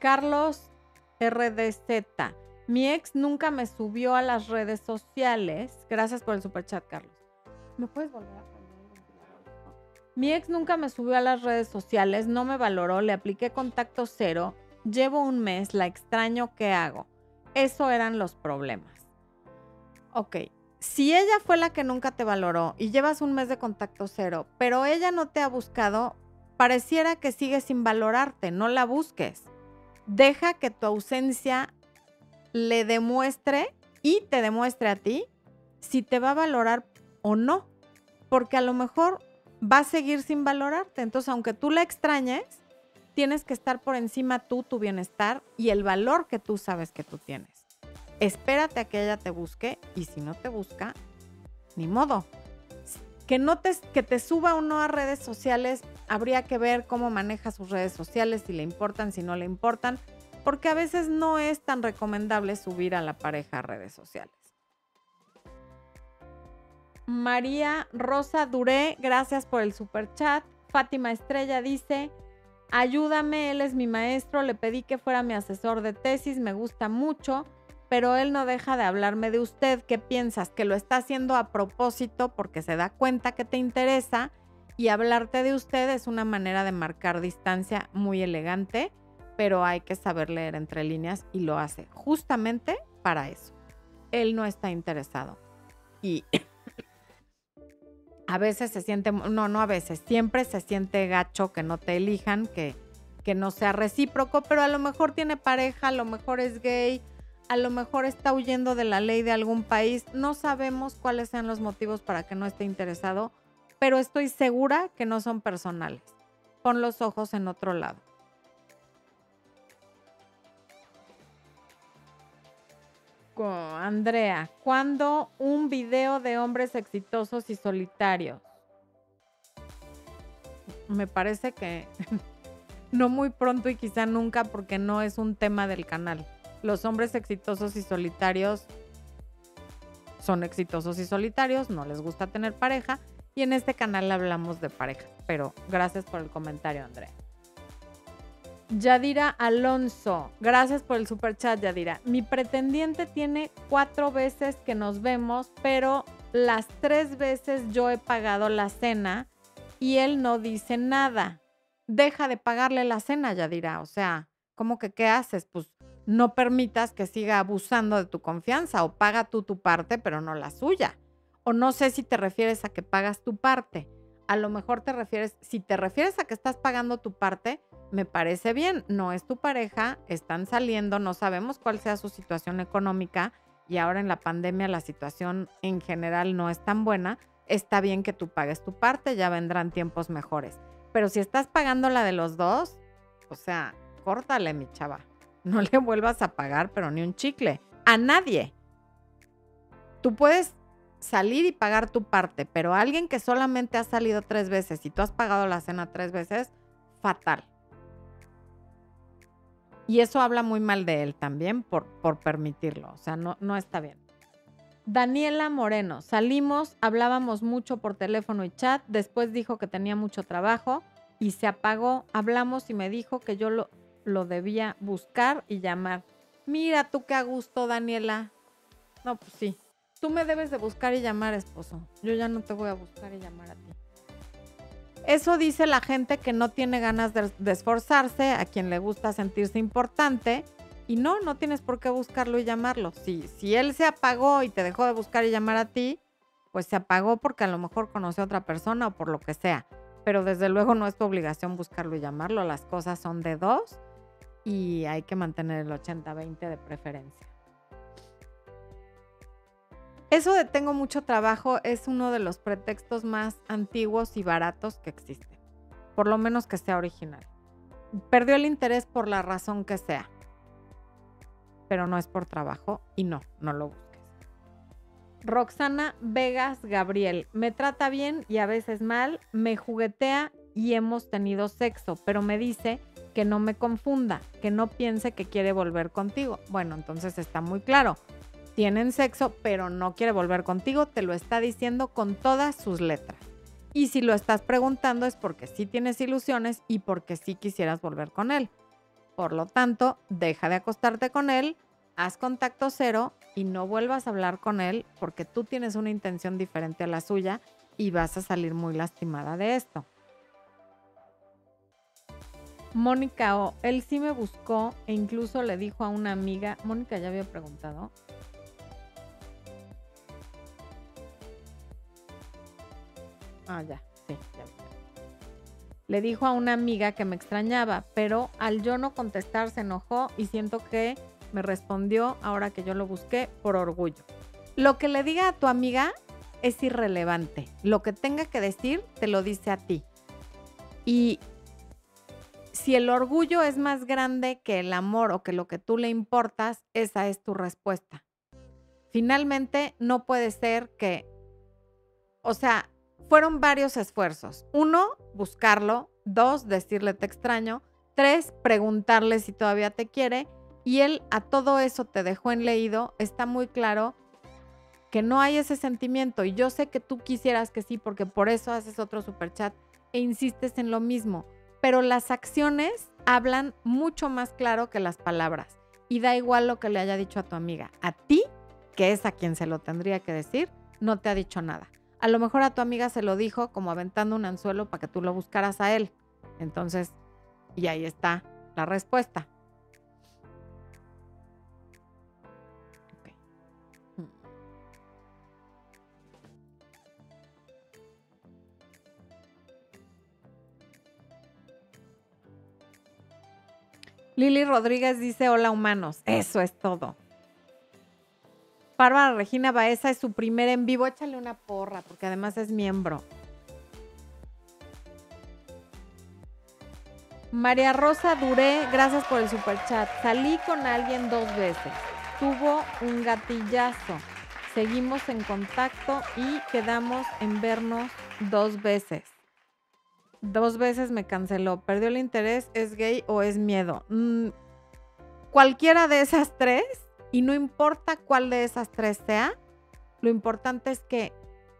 Carlos RDZ. Mi ex nunca me subió a las redes sociales. Gracias por el superchat, Carlos. ¿Me puedes volver a Mi ex nunca me subió a las redes sociales, no me valoró, le apliqué contacto cero. Llevo un mes, la extraño, ¿qué hago? Eso eran los problemas. Ok, si ella fue la que nunca te valoró y llevas un mes de contacto cero, pero ella no te ha buscado, pareciera que sigue sin valorarte, no la busques. Deja que tu ausencia le demuestre y te demuestre a ti si te va a valorar o no, porque a lo mejor va a seguir sin valorarte. Entonces, aunque tú la extrañes, tienes que estar por encima tú, tu bienestar y el valor que tú sabes que tú tienes. Espérate a que ella te busque y si no te busca, ni modo. Que, no te, que te suba o no a redes sociales habría que ver cómo maneja sus redes sociales, si le importan, si no le importan, porque a veces no es tan recomendable subir a la pareja a redes sociales. María Rosa Duré, gracias por el super chat. Fátima Estrella dice, ayúdame, él es mi maestro, le pedí que fuera mi asesor de tesis, me gusta mucho, pero él no deja de hablarme de usted. ¿Qué piensas? ¿Que lo está haciendo a propósito porque se da cuenta que te interesa? Y hablarte de usted es una manera de marcar distancia muy elegante, pero hay que saber leer entre líneas y lo hace justamente para eso. Él no está interesado. Y a veces se siente, no, no a veces, siempre se siente gacho que no te elijan, que, que no sea recíproco, pero a lo mejor tiene pareja, a lo mejor es gay, a lo mejor está huyendo de la ley de algún país. No sabemos cuáles sean los motivos para que no esté interesado pero estoy segura que no son personales. Pon los ojos en otro lado. Andrea, ¿cuándo un video de hombres exitosos y solitarios? Me parece que no muy pronto y quizá nunca porque no es un tema del canal. Los hombres exitosos y solitarios son exitosos y solitarios, no les gusta tener pareja y en este canal hablamos de pareja. Pero gracias por el comentario, Andrea. Yadira Alonso, gracias por el super chat, Yadira. Mi pretendiente tiene cuatro veces que nos vemos, pero las tres veces yo he pagado la cena y él no dice nada. Deja de pagarle la cena, ya dirá. O sea, ¿cómo que qué haces? Pues no permitas que siga abusando de tu confianza o paga tú tu parte, pero no la suya. O no sé si te refieres a que pagas tu parte. A lo mejor te refieres, si te refieres a que estás pagando tu parte, me parece bien. No es tu pareja, están saliendo, no sabemos cuál sea su situación económica y ahora en la pandemia la situación en general no es tan buena. Está bien que tú pagues tu parte, ya vendrán tiempos mejores. Pero si estás pagando la de los dos, o sea, córtale, mi chava. No le vuelvas a pagar, pero ni un chicle. A nadie. Tú puedes salir y pagar tu parte, pero alguien que solamente ha salido tres veces y tú has pagado la cena tres veces, fatal. Y eso habla muy mal de él también por, por permitirlo. O sea, no, no está bien. Daniela Moreno, salimos, hablábamos mucho por teléfono y chat, después dijo que tenía mucho trabajo y se apagó, hablamos y me dijo que yo lo, lo debía buscar y llamar. Mira tú qué a gusto, Daniela. No, pues sí. Tú me debes de buscar y llamar, esposo. Yo ya no te voy a buscar y llamar a ti. Eso dice la gente que no tiene ganas de, esforzarse, a quien le gusta sentirse importante. Y no, no tienes por qué buscarlo y llamarlo. Si, si él se apagó y te dejó de buscar y llamar a ti, pues se apagó porque a lo mejor conoce a otra persona o por lo que sea. Pero desde luego no es tu obligación buscarlo y llamarlo. Las cosas son de dos y hay que mantener el 80-20 de preferencia. Eso de tengo mucho trabajo es uno de los pretextos más antiguos y baratos que existen, por lo menos que sea original. Perdió el interés por la razón que sea, pero no es por trabajo y no, no lo busques. Roxana Vegas Gabriel, me trata bien y a veces mal, me juguetea y hemos tenido sexo, pero me dice que no me confunda, que no piense que quiere volver contigo. Bueno, entonces está muy claro. Tienen sexo, pero no quiere volver contigo, te lo está diciendo con todas sus letras. Y si lo estás preguntando es porque sí tienes ilusiones y porque sí quisieras volver con él. Por lo tanto, deja de acostarte con él, haz contacto cero y no vuelvas a hablar con él porque tú tienes una intención diferente a la suya y vas a salir muy lastimada de esto. Mónica O, él sí me buscó e incluso le dijo a una amiga, Mónica ya había preguntado. Ah, ya, sí, ya. Le dijo a una amiga que me extrañaba, pero al yo no contestar se enojó y siento que me respondió ahora que yo lo busqué por orgullo. Lo que le diga a tu amiga es irrelevante. Lo que tenga que decir te lo dice a ti. Y si el orgullo es más grande que el amor o que lo que tú le importas, esa es tu respuesta. Finalmente, no puede ser que, o sea, fueron varios esfuerzos. Uno, buscarlo. Dos, decirle te extraño. Tres, preguntarle si todavía te quiere. Y él a todo eso te dejó en leído. Está muy claro que no hay ese sentimiento. Y yo sé que tú quisieras que sí, porque por eso haces otro superchat e insistes en lo mismo pero las acciones hablan mucho más claro que las palabras. Y da igual lo que le haya dicho a tu amiga. A ti, que es a quien se lo tendría que decir, no te ha dicho nada. A lo mejor a tu amiga se lo dijo como aventando un anzuelo para que tú lo buscaras a él. Entonces, y ahí está la respuesta. Lili Rodríguez dice, hola humanos, eso es todo. Bárbara Regina Baeza es su primer en vivo, échale una porra, porque además es miembro. María Rosa Duré, gracias por el super chat. Salí con alguien dos veces. Tuvo un gatillazo. Seguimos en contacto y quedamos en vernos dos veces dos veces me canceló. Perdió el interés, es gay o es miedo. Mm, cualquiera de esas tres, y no importa cuál de esas tres sea, lo importante es que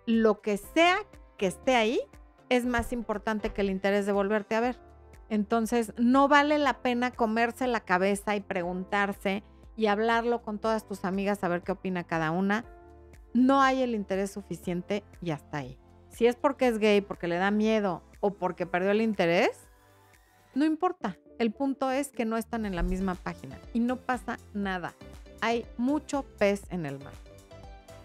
lo que sea que esté ahí es más importante que el interés de volverte a ver. Entonces, no vale la pena comerse la cabeza y preguntarse y hablarlo con todas tus amigas a ver qué opina cada una. no hay el interés suficiente y hasta ahí. Si es porque es gay, porque le da miedo o porque perdió el interés, no importa. El punto es que no están en la misma página y no pasa nada. Hay mucho pez en el mar.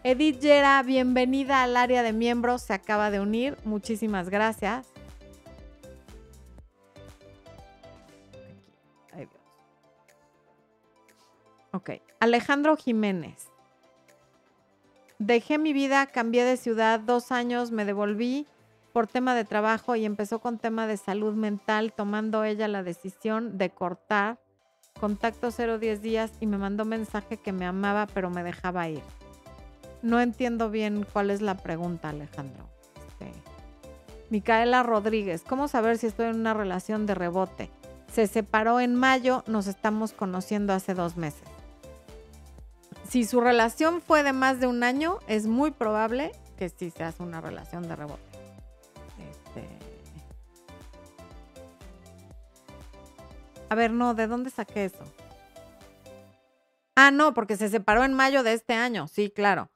Edith Yera, bienvenida al área de miembros, se acaba de unir. Muchísimas gracias. Ok, Alejandro Jiménez. Dejé mi vida, cambié de ciudad, dos años, me devolví por tema de trabajo y empezó con tema de salud mental, tomando ella la decisión de cortar contacto 010 días y me mandó mensaje que me amaba pero me dejaba ir. No entiendo bien cuál es la pregunta, Alejandro. Este, Micaela Rodríguez, ¿cómo saber si estoy en una relación de rebote? Se separó en mayo, nos estamos conociendo hace dos meses si su relación fue de más de un año, es muy probable que sí se hace una relación de rebote. Este... A ver, no, ¿de dónde saqué eso? Ah, no, porque se separó en mayo de este año, sí, claro.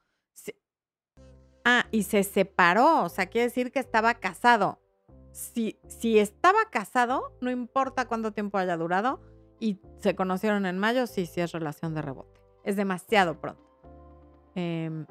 Ah, y se separó, o sea, quiere decir que estaba casado. Si, si estaba casado, no importa cuánto tiempo haya durado, y se conocieron en mayo, sí, sí es relación de rebote. Es demasiado pronto. Eh,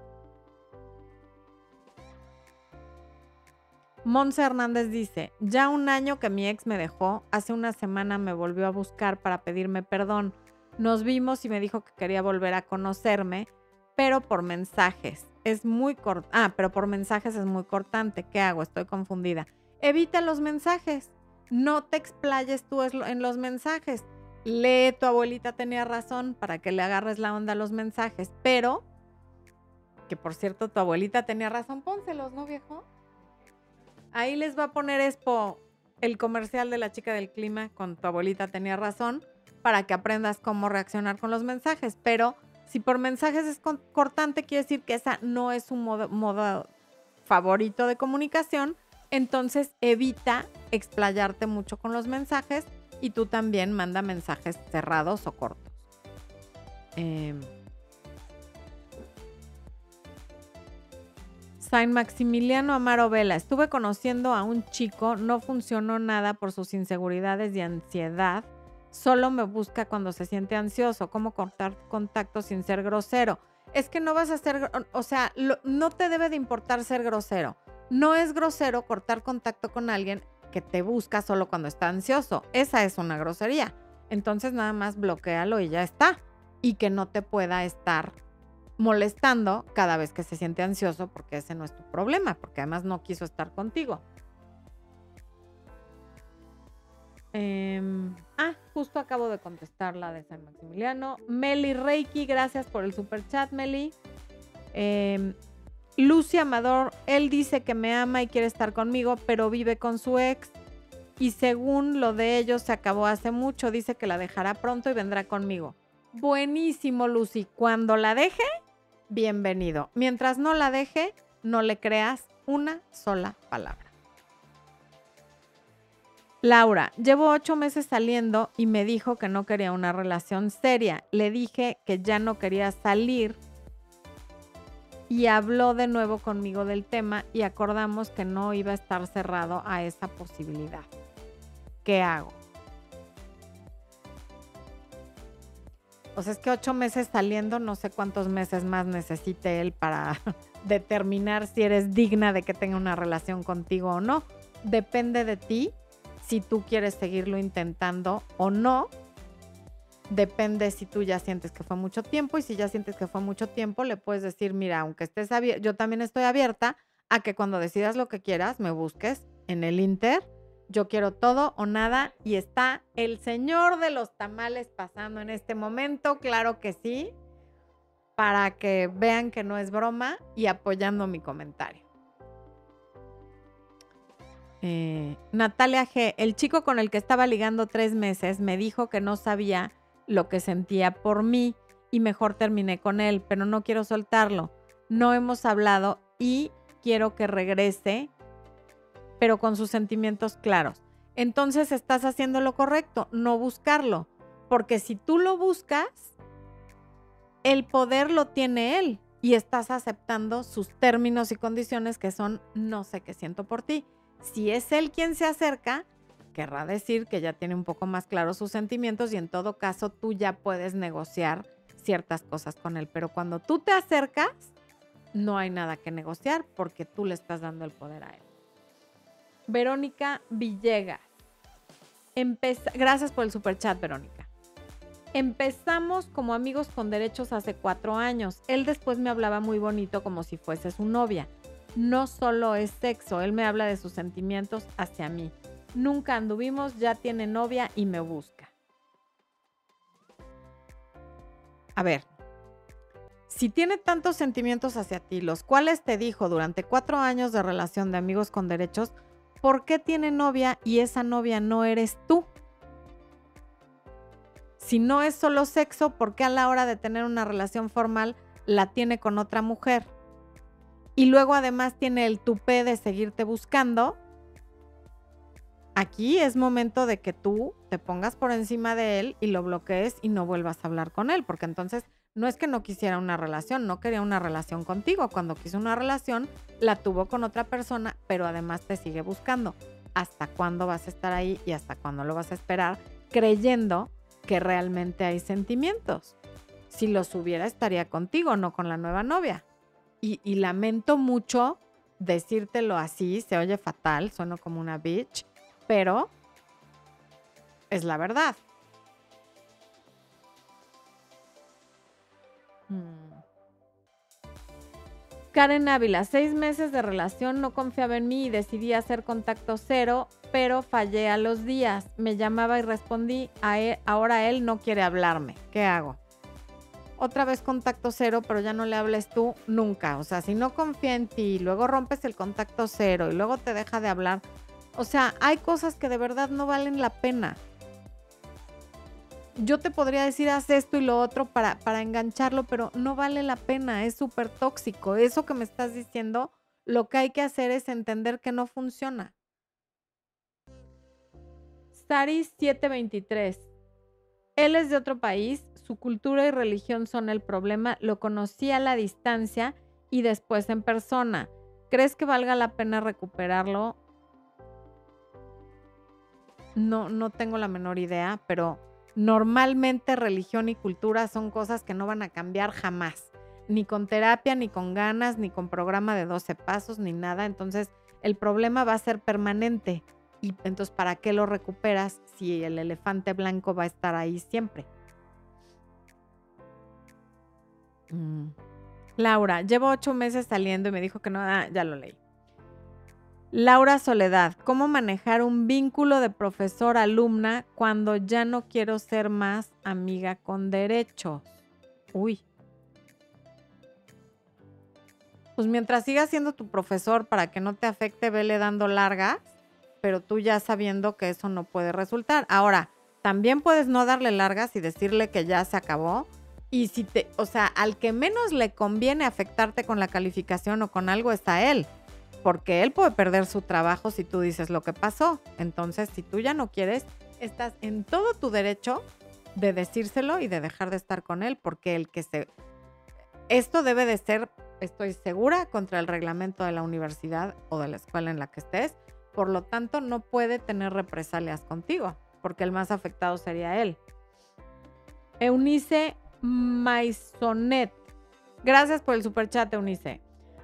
Monse Hernández dice, ya un año que mi ex me dejó, hace una semana me volvió a buscar para pedirme perdón. Nos vimos y me dijo que quería volver a conocerme, pero por mensajes. Es muy corto. Ah, pero por mensajes es muy cortante. ¿Qué hago? Estoy confundida. Evita los mensajes. No te explayes tú en los mensajes lee tu abuelita tenía razón para que le agarres la onda a los mensajes, pero, que por cierto, tu abuelita tenía razón, pónselos, ¿no, viejo? Ahí les va a poner Expo el comercial de la chica del clima con tu abuelita tenía razón para que aprendas cómo reaccionar con los mensajes, pero si por mensajes es cortante, quiere decir que esa no es un modo, favorito de comunicación, entonces evita explayarte mucho con los mensajes y tú también manda mensajes cerrados o cortos. Eh, San Maximiliano Amaro Vela. Estuve conociendo a un chico, no funcionó nada por sus inseguridades y ansiedad. Solo me busca cuando se siente ansioso. ¿Cómo cortar contacto sin ser grosero? Es que no vas a ser, o sea, no te debe de importar ser grosero. No es grosero cortar contacto con alguien que te busca solo cuando está ansioso. Esa es una grosería. Entonces nada más bloquealo y ya está. Y que no te pueda estar molestando cada vez que se siente ansioso porque ese no es tu problema, porque además no quiso estar contigo. Em, ah, justo acabo de contestar la de San Maximiliano. Meli Reiki, gracias por el super chat, Meli. Eh, Lucy Amador, él dice que me ama y quiere estar conmigo, pero vive con su ex. Y según lo de ellos se acabó hace mucho, dice que la dejará pronto y vendrá conmigo. Buenísimo, Lucy. Cuando la deje, bienvenido. Mientras no la deje, no le creas una sola palabra. Laura, llevo ocho meses saliendo y me dijo que no quería una relación seria. Le dije que ya no quería salir y habló de nuevo conmigo del tema y acordamos que no iba a estar cerrado a esa posibilidad. ¿Qué hago? Pues es que ocho meses saliendo, no sé cuántos meses más necesite él para determinar si eres digna de que tenga una relación contigo o no. Depende de ti si tú quieres seguirlo intentando o no Depende si tú ya sientes que fue mucho tiempo y si ya sientes que fue mucho tiempo, le puedes decir, mira, aunque estés yo también estoy abierta a que cuando decidas lo que quieras, me busques en el Inter. Yo quiero todo o nada y está el señor de los tamales pasando en este momento, claro que sí, para que vean que no es broma y apoyando mi comentario. Eh, Natalia G., el chico con el que estaba ligando tres meses me dijo que no sabía lo que sentía por mí y mejor terminé con él, pero no quiero soltarlo. No hemos hablado y quiero que regrese, pero con sus sentimientos claros. Entonces estás haciendo lo correcto, no buscarlo, porque si tú lo buscas, el poder lo tiene él. y estás aceptando sus términos y condiciones que son no sé qué siento por ti. Si es él quien se acerca, querrá decir que ya tiene un poco más claros sus sentimientos y en todo caso tú ya puedes negociar ciertas cosas con él. Pero cuando tú te acercas, no hay nada que negociar porque tú le estás dando el poder a él. Verónica Villegas. Gracias por el super chat, Verónica. Empezamos como amigos con derechos hace cuatro años. Él después me hablaba muy bonito como si fuese su novia. No solo es sexo, él me habla de sus sentimientos hacia mí. Nunca anduvimos, ya tiene novia y me busca. A ver, si tiene tantos sentimientos hacia ti, los cuales te dijo durante cuatro años de relación de amigos con derechos, ¿por qué tiene novia y esa novia no eres tú? Si no es solo sexo, ¿por qué a la hora de tener una relación formal la tiene con otra mujer? Y luego además tiene el tupé de seguirte buscando. Aquí es momento de que tú te pongas por encima de él y lo bloquees y no vuelvas a hablar con él, porque entonces no es que no quisiera una relación, no quería una relación contigo. Cuando quiso una relación, la tuvo con otra persona, pero además te sigue buscando. ¿Hasta cuándo vas a estar ahí y hasta cuándo lo vas a esperar creyendo que realmente hay sentimientos. Si los hubiera, estaría contigo, no con la nueva novia. Y, lamento mucho decírtelo así, se oye fatal, sueno como una bitch, pero es la verdad. Hmm. Karen Ávila, seis meses de relación, no confiaba en mí y decidí hacer contacto cero, pero fallé a los días. Me llamaba y respondí, él, ahora él no quiere hablarme. ¿Qué hago? Otra vez contacto cero, pero ya no le hables tú nunca. O sea, si no confía en ti, luego rompes el contacto cero y luego te deja de hablar. O sea, hay cosas que de verdad no valen la pena yo te podría decir, haz esto y lo otro para, para engancharlo, pero no vale la pena, es súper tóxico. Eso que me estás diciendo, lo que hay que hacer es entender que no funciona. Saris 723. Él es de otro país, su cultura y religión son el problema, lo conocí a la distancia y después en persona. ¿Crees que valga la pena recuperarlo? No, no tengo la menor idea, pero Normalmente religión y cultura son cosas que no van a cambiar jamás, ni con terapia, ni con ganas, ni con programa de 12 pasos, ni nada. Entonces el problema va a ser permanente. Y entonces, ¿para qué lo recuperas si el elefante blanco va a estar ahí siempre? Mm. Laura, llevo ocho meses saliendo y me dijo que no, ah, ya lo leí. Laura Soledad, ¿cómo manejar un vínculo de profesor-alumna cuando ya no quiero ser más amiga con derechos? Uy. Pues mientras sigas siendo tu profesor para que no te afecte, vele dando largas, pero tú ya sabiendo que eso no puede resultar. Ahora, también puedes no darle largas y decirle que ya se acabó. Y si te, o sea, al que menos le conviene afectarte con la calificación o con algo está él porque él puede perder su trabajo si tú dices lo que pasó. Entonces, si tú ya no quieres, estás en todo tu derecho de decírselo y de dejar de estar con él, porque el que se... Esto debe de ser, estoy segura, contra el reglamento de la universidad o de la escuela en la que estés. Por lo tanto, no puede tener represalias contigo, porque el más afectado sería él. Eunice Maisonet. Gracias por el superchat, Eunice.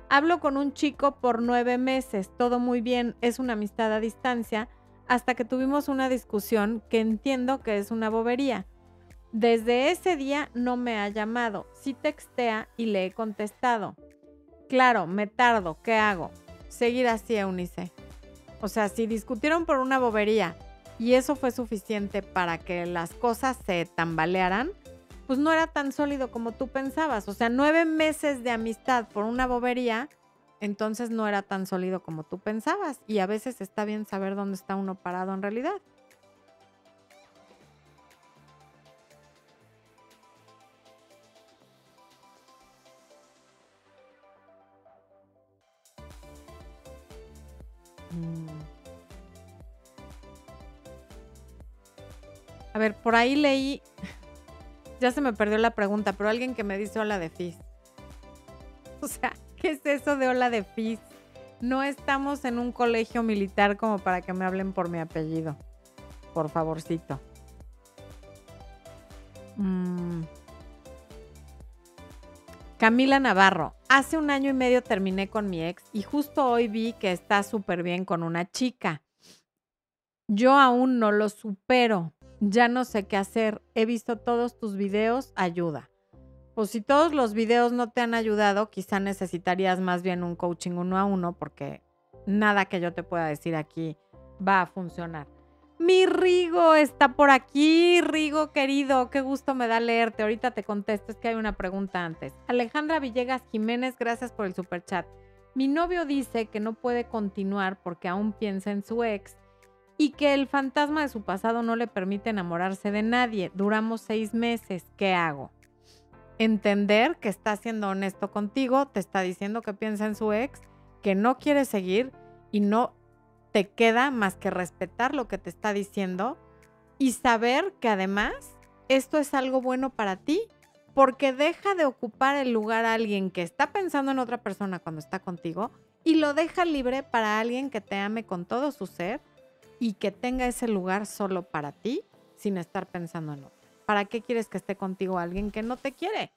Hablo con un chico por nueve meses, todo muy bien, es una amistad a distancia, hasta que tuvimos una discusión que entiendo que es una bobería. Desde ese día no me ha llamado, sí textea y le he contestado. Claro, me tardo, ¿qué hago? Seguir así, Eunice. O sea, si discutieron por una bobería y eso fue suficiente para que las cosas se tambalearan, pues no era tan sólido como tú pensabas. O sea, nueve meses de amistad por una bobería, entonces no era tan sólido como tú pensabas. Y a veces está bien saber dónde está uno parado en realidad. Mm. A ver, por ahí leí ya se me perdió la pregunta, pero alguien que me dice hola de Fizz. O sea, ¿qué es eso de hola de Fizz? No estamos en un colegio militar como para que me hablen por mi apellido. Por favorcito. Mm. Camila Navarro. Hace un año y medio terminé con mi ex y justo hoy vi que está súper bien con una chica. Yo aún no lo supero. Ya no sé qué hacer. He visto todos tus videos. Ayuda. Pues si todos los videos no te han ayudado, quizá necesitarías más bien un coaching uno a uno porque nada que yo te pueda decir aquí va a funcionar. Mi Rigo está por aquí, Rigo querido, qué gusto me da leerte. Ahorita te contesto, es que hay una pregunta antes. Alejandra Villegas Jiménez, gracias por el super chat. Mi novio dice que no puede continuar porque aún piensa en su ex y que el fantasma de su pasado no le permite enamorarse de nadie. Duramos seis meses, ¿qué hago? Entender que está siendo honesto contigo, te está diciendo que piensa en su ex, que no quiere seguir y no te queda más que respetar lo que te está diciendo y saber que además esto es algo bueno para ti, porque deja de ocupar el lugar a alguien que está pensando en otra persona cuando está contigo y lo deja libre para alguien que te ame con todo su ser y que tenga ese lugar solo para ti sin estar pensando en otro. ¿Para qué quieres que esté contigo alguien que no te quiere?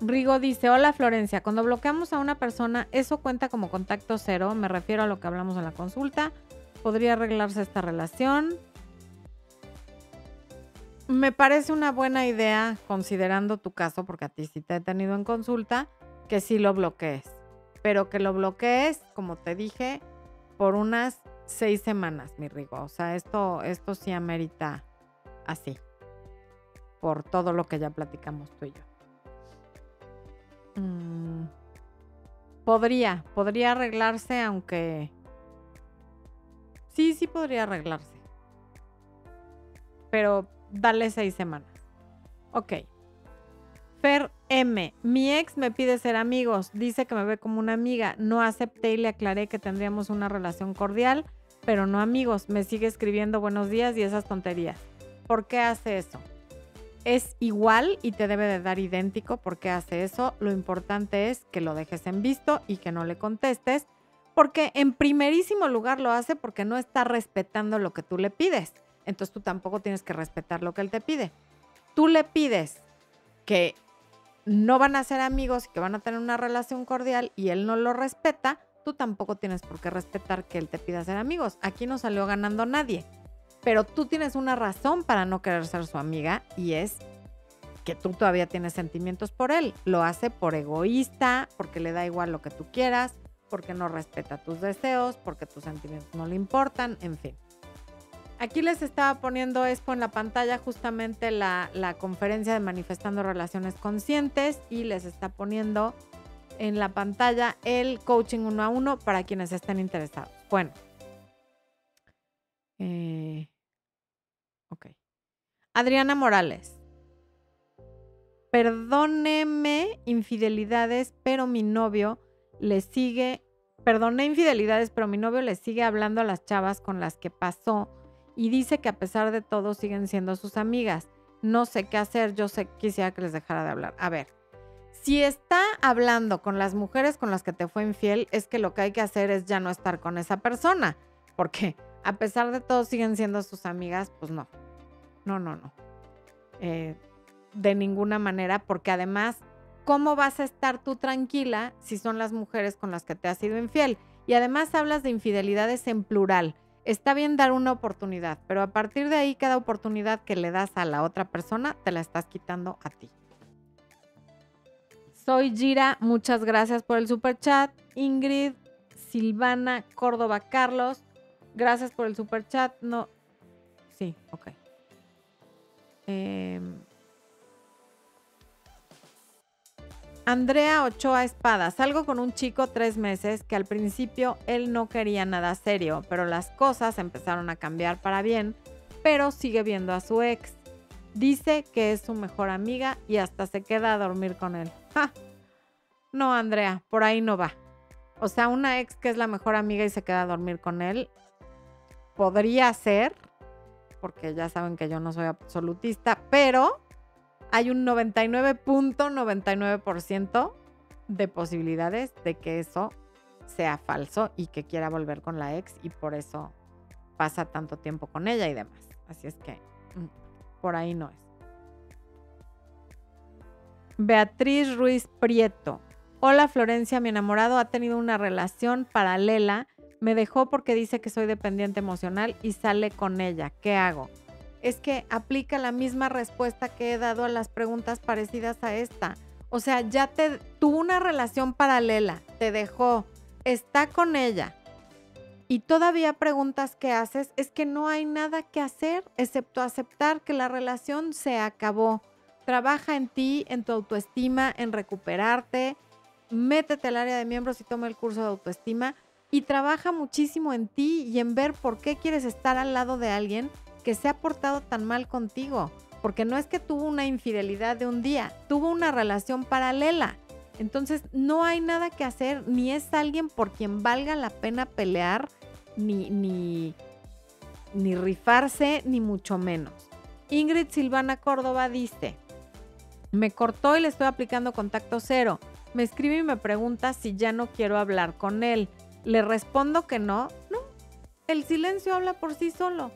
Rigo dice, hola Florencia, cuando bloqueamos a una persona, ¿eso cuenta como contacto cero? Me refiero a lo que hablamos en la consulta. ¿Podría arreglarse esta relación? Me parece una buena idea, considerando tu caso, porque a ti sí te he tenido en consulta, que sí lo bloquees. Pero que lo bloquees, como te dije, por unas seis semanas, mi Rigo. O sea, esto, esto sí amerita así, por todo lo que ya platicamos tú y yo. Mm, podría, podría arreglarse, aunque... Sí, sí podría arreglarse. Pero dale seis semanas. Ok. Fer M. Mi ex me pide ser amigos. Dice que me ve como una amiga. No acepté y le aclaré que tendríamos una relación cordial, pero no amigos. Me sigue escribiendo buenos días y esas tonterías. ¿Por qué hace eso? es igual y te debe de dar idéntico porque hace eso. Lo importante es que lo dejes en visto y que no le contestes, porque en primerísimo lugar lo hace porque no está respetando lo que tú le pides. Entonces tú tampoco tienes que respetar lo que él te pide. Tú le pides que no van a ser amigos y que van a tener una relación cordial y él no lo respeta, tú tampoco tienes por qué respetar que él te pida ser amigos. Aquí no salió ganando nadie pero tú tienes una razón para no querer ser su amiga y es que tú todavía tienes sentimientos por él. Lo hace por egoísta, porque le da igual lo que tú quieras, porque no respeta tus deseos, porque tus sentimientos no le importan, en fin. Aquí les estaba poniendo esto en la pantalla, justamente la, la conferencia de Manifestando Relaciones Conscientes, y les está poniendo en la pantalla el coaching uno a uno para quienes estén interesados. Bueno, eh, ok. Adriana Morales. Perdóneme infidelidades, pero mi novio le sigue. Perdoné infidelidades, pero mi novio le sigue hablando a las chavas con las que pasó y dice que a pesar de todo siguen siendo sus amigas. No sé qué hacer, yo sé, quisiera que les dejara de hablar. A ver, si está hablando con las mujeres con las que te fue infiel, es que lo que hay que hacer es ya no estar con esa persona. Porque a pesar de todo siguen siendo sus amigas, pues no. No, no, no. Eh, de ninguna manera, porque además, ¿cómo vas a estar tú tranquila si son las mujeres con las que te has sido infiel? Y además hablas de infidelidades en plural. Está bien dar una oportunidad, pero a partir de ahí cada oportunidad que le das a la otra persona te la estás quitando a ti. Soy Gira, muchas gracias por el super chat. Ingrid, Silvana, Córdoba, Carlos, Gracias por el super chat. No. Sí, ok. Em, Andrea Ochoa Espada. Salgo con un chico tres meses que al principio él no quería nada serio, pero las cosas empezaron a cambiar para bien, pero sigue viendo a su ex. Dice que es su mejor amiga y hasta se queda a dormir con él. No, Andrea, por ahí no va. O sea, una ex que es la mejor amiga y se queda a dormir con él, podría ser, porque ya saben que yo no soy absolutista, pero hay un 99.99% de posibilidades de que eso sea falso y que quiera volver con la ex y por eso pasa tanto tiempo con ella y demás. Así es que mm, por ahí no es. Beatriz Ruiz Prieto. Hola Florencia, mi enamorado ha tenido una relación paralela. Me dejó porque dice que soy dependiente emocional y sale con ella. ¿Qué hago? Es que aplica la misma respuesta que he dado a las preguntas parecidas a esta. O sea, ya te tuvo una relación paralela, te dejó, está con ella y todavía preguntas qué haces, es que no hay nada que hacer excepto aceptar que la relación se acabó. Trabaja en ti, en tu autoestima, en recuperarte, métete al área de miembros y toma el curso de autoestima y trabaja muchísimo en ti y en ver por qué quieres estar al lado de alguien que se ha portado tan mal contigo porque no es que tuvo una infidelidad de un día, tuvo una relación paralela. Entonces no hay nada que hacer, ni es alguien por quien valga la pena pelear, ni, ni, ni rifarse, ni mucho menos. Ingrid Silvana Córdoba dice, me cortó y le estoy aplicando contacto cero. Me escribe y me pregunta si ya no quiero hablar con él. Le respondo que no. No, el silencio habla por sí solo.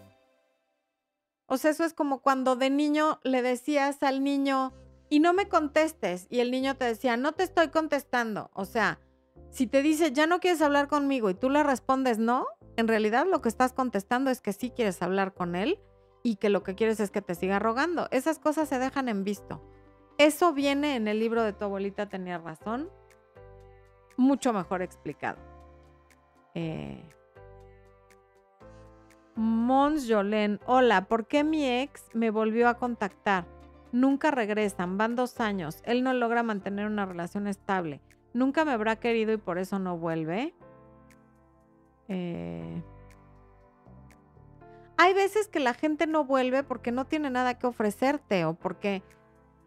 O sea, eso es como cuando de niño le decías al niño, y no me contestes, y el niño te decía, no te estoy contestando. O sea, si te dice, ya no quieres hablar conmigo y tú le respondes no, en realidad lo que estás contestando es que sí quieres hablar con él y que lo que quieres es que te siga rogando. Esas cosas se dejan en visto. Eso viene en el libro de tu abuelita tenía razón, mucho mejor explicado. Eh, Mons Jolén, hola, ¿por qué mi ex me volvió a contactar? Nunca regresan, van dos años, él no logra mantener una relación estable. Nunca me habrá querido y por eso no vuelve. Eh, hay veces que la gente no vuelve porque no tiene nada que ofrecerte o porque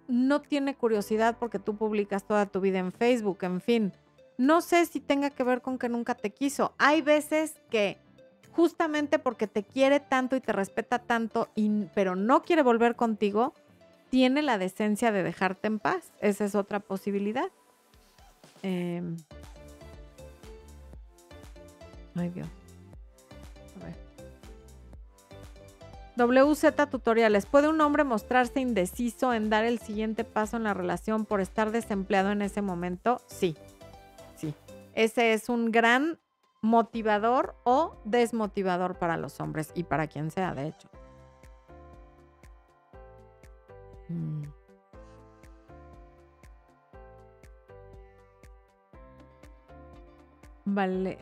no tiene curiosidad porque tú publicas toda tu vida en Facebook, en fin. No sé si tenga que ver con que nunca te quiso. Hay veces que justamente porque te quiere tanto y te respeta tanto, pero no quiere volver contigo, tiene la decencia de dejarte en paz. Esa es otra posibilidad. Em, ay Dios. A ver. WZ Tutoriales. ¿Puede un hombre mostrarse indeciso en dar el siguiente paso en la relación por estar desempleado en ese momento? Sí. Sí. Ese es un gran motivador o desmotivador para los hombres y para quien sea, de hecho. Mm. Vale.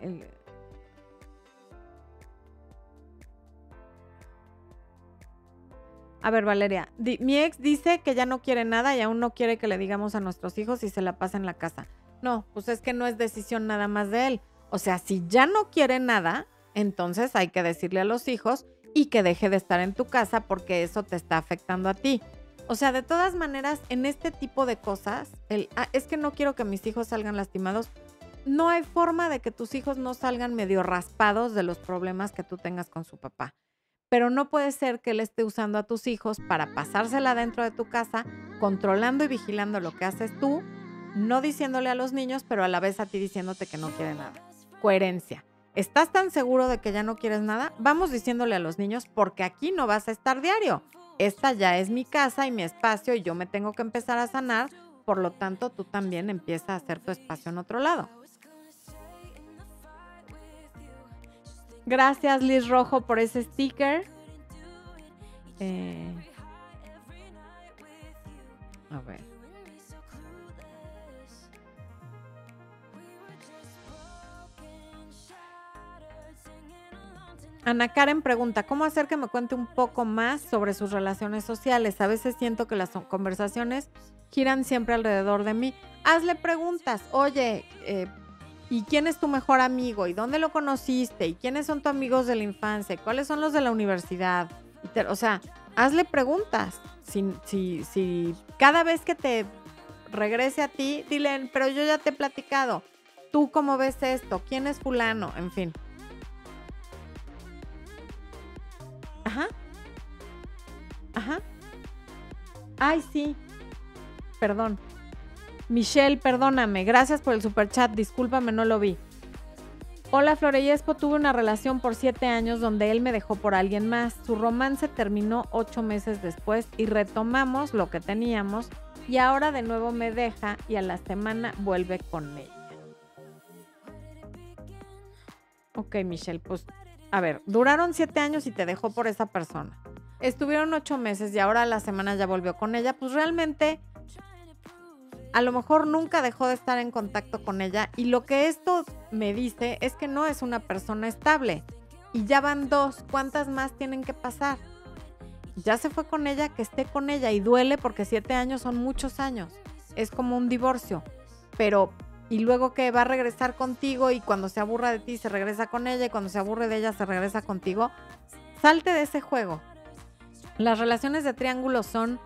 A ver, Valeria, mi ex dice que ya no quiere nada y aún no quiere que le digamos a nuestros hijos si se la pasa en la casa. No, pues es que no es decisión nada más de él. O sea, si ya no quiere nada, entonces hay que decirle a los hijos y que deje de estar en tu casa porque eso te está afectando a ti. O sea, de todas maneras, en este tipo de cosas, el, ah, es que no quiero que mis hijos salgan lastimados. No hay forma de que tus hijos no salgan medio raspados de los problemas que tú tengas con su papá. Pero no puede ser que él esté usando a tus hijos para pasársela dentro de tu casa, controlando y vigilando lo que haces tú, no diciéndole a los niños, pero a la vez a ti diciéndote que no quiere nada coherencia. ¿Estás tan seguro de que ya no quieres nada? Vamos diciéndole a los niños, porque aquí no vas a estar diario. Esta ya es mi casa y mi espacio y yo me tengo que empezar a sanar. Por lo tanto, tú también empiezas a hacer tu espacio en otro lado. Gracias Liz Rojo por ese sticker. Eh, a ver. Ana Karen pregunta, ¿cómo hacer que me cuente un poco más sobre sus relaciones sociales? A veces siento que las conversaciones giran siempre alrededor de mí. Hazle preguntas, oye, eh, ¿y quién es tu mejor amigo? ¿Y dónde lo conociste? ¿Y quiénes son tus amigos de la infancia? ¿Cuáles son los de la universidad? o sea, hazle preguntas. Si, si, si cada vez que te regrese a ti, dile, pero yo ya te he platicado. ¿Tú cómo ves esto? ¿Quién es fulano? En fin. Ajá. Ajá. Ay, sí. perdón. Michelle, perdóname. Gracias por el super chat. Discúlpame, no lo vi. Hola Floreyespo, tuve una relación por siete años donde él me dejó por alguien más. Su romance terminó ocho meses después y retomamos lo que teníamos y ahora de nuevo me deja y a la semana vuelve con ella. Ok, Michelle, pues a ver, duraron siete años y te dejó por esa persona. Estuvieron ocho meses y ahora la semana ya volvió con ella. Pues realmente a lo mejor nunca dejó de estar en contacto con ella y lo que esto me dice es que no es una persona estable. Y ya van dos, ¿cuántas más tienen que pasar? Ya se fue con ella, que esté con ella y duele porque siete años son muchos años. Es como un divorcio. Pero, y luego que va a regresar contigo y cuando se aburra de ti se regresa con ella y cuando se aburre de ella se regresa contigo, salte de ese juego. Las relaciones de triángulo son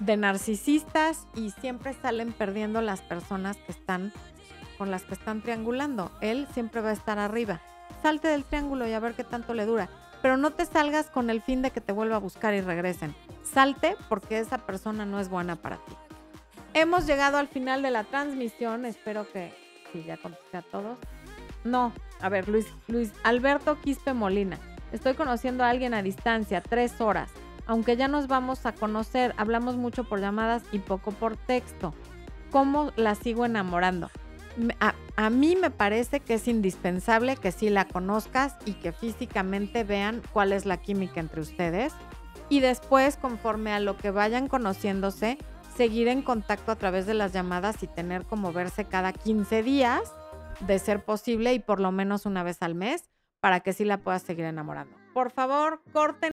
de narcisistas y siempre salen perdiendo las personas que están con las que están triangulando. Él siempre va a estar arriba. Salte del triángulo y a ver qué tanto le dura. Pero no te salgas con el fin de que te vuelva a buscar y regresen. Salte porque esa persona no es buena para ti. Hemos llegado al final de la transmisión. Espero que sí, ya contesté a todos. No, a ver, Luis, Luis Alberto Quispe Molina. Estoy conociendo a alguien a distancia, tres horas aunque ya nos vamos a conocer, hablamos mucho por llamadas y poco por texto. ¿Cómo la sigo enamorando? A, mí me parece que es indispensable que sí la conozcas y que físicamente vean cuál es la química entre ustedes. Y después, conforme a lo que vayan conociéndose, seguir en contacto a través de las llamadas y tener como verse cada 15 días, de ser posible, y por lo menos una vez al mes, para que sí la puedas seguir enamorando. Por favor, corten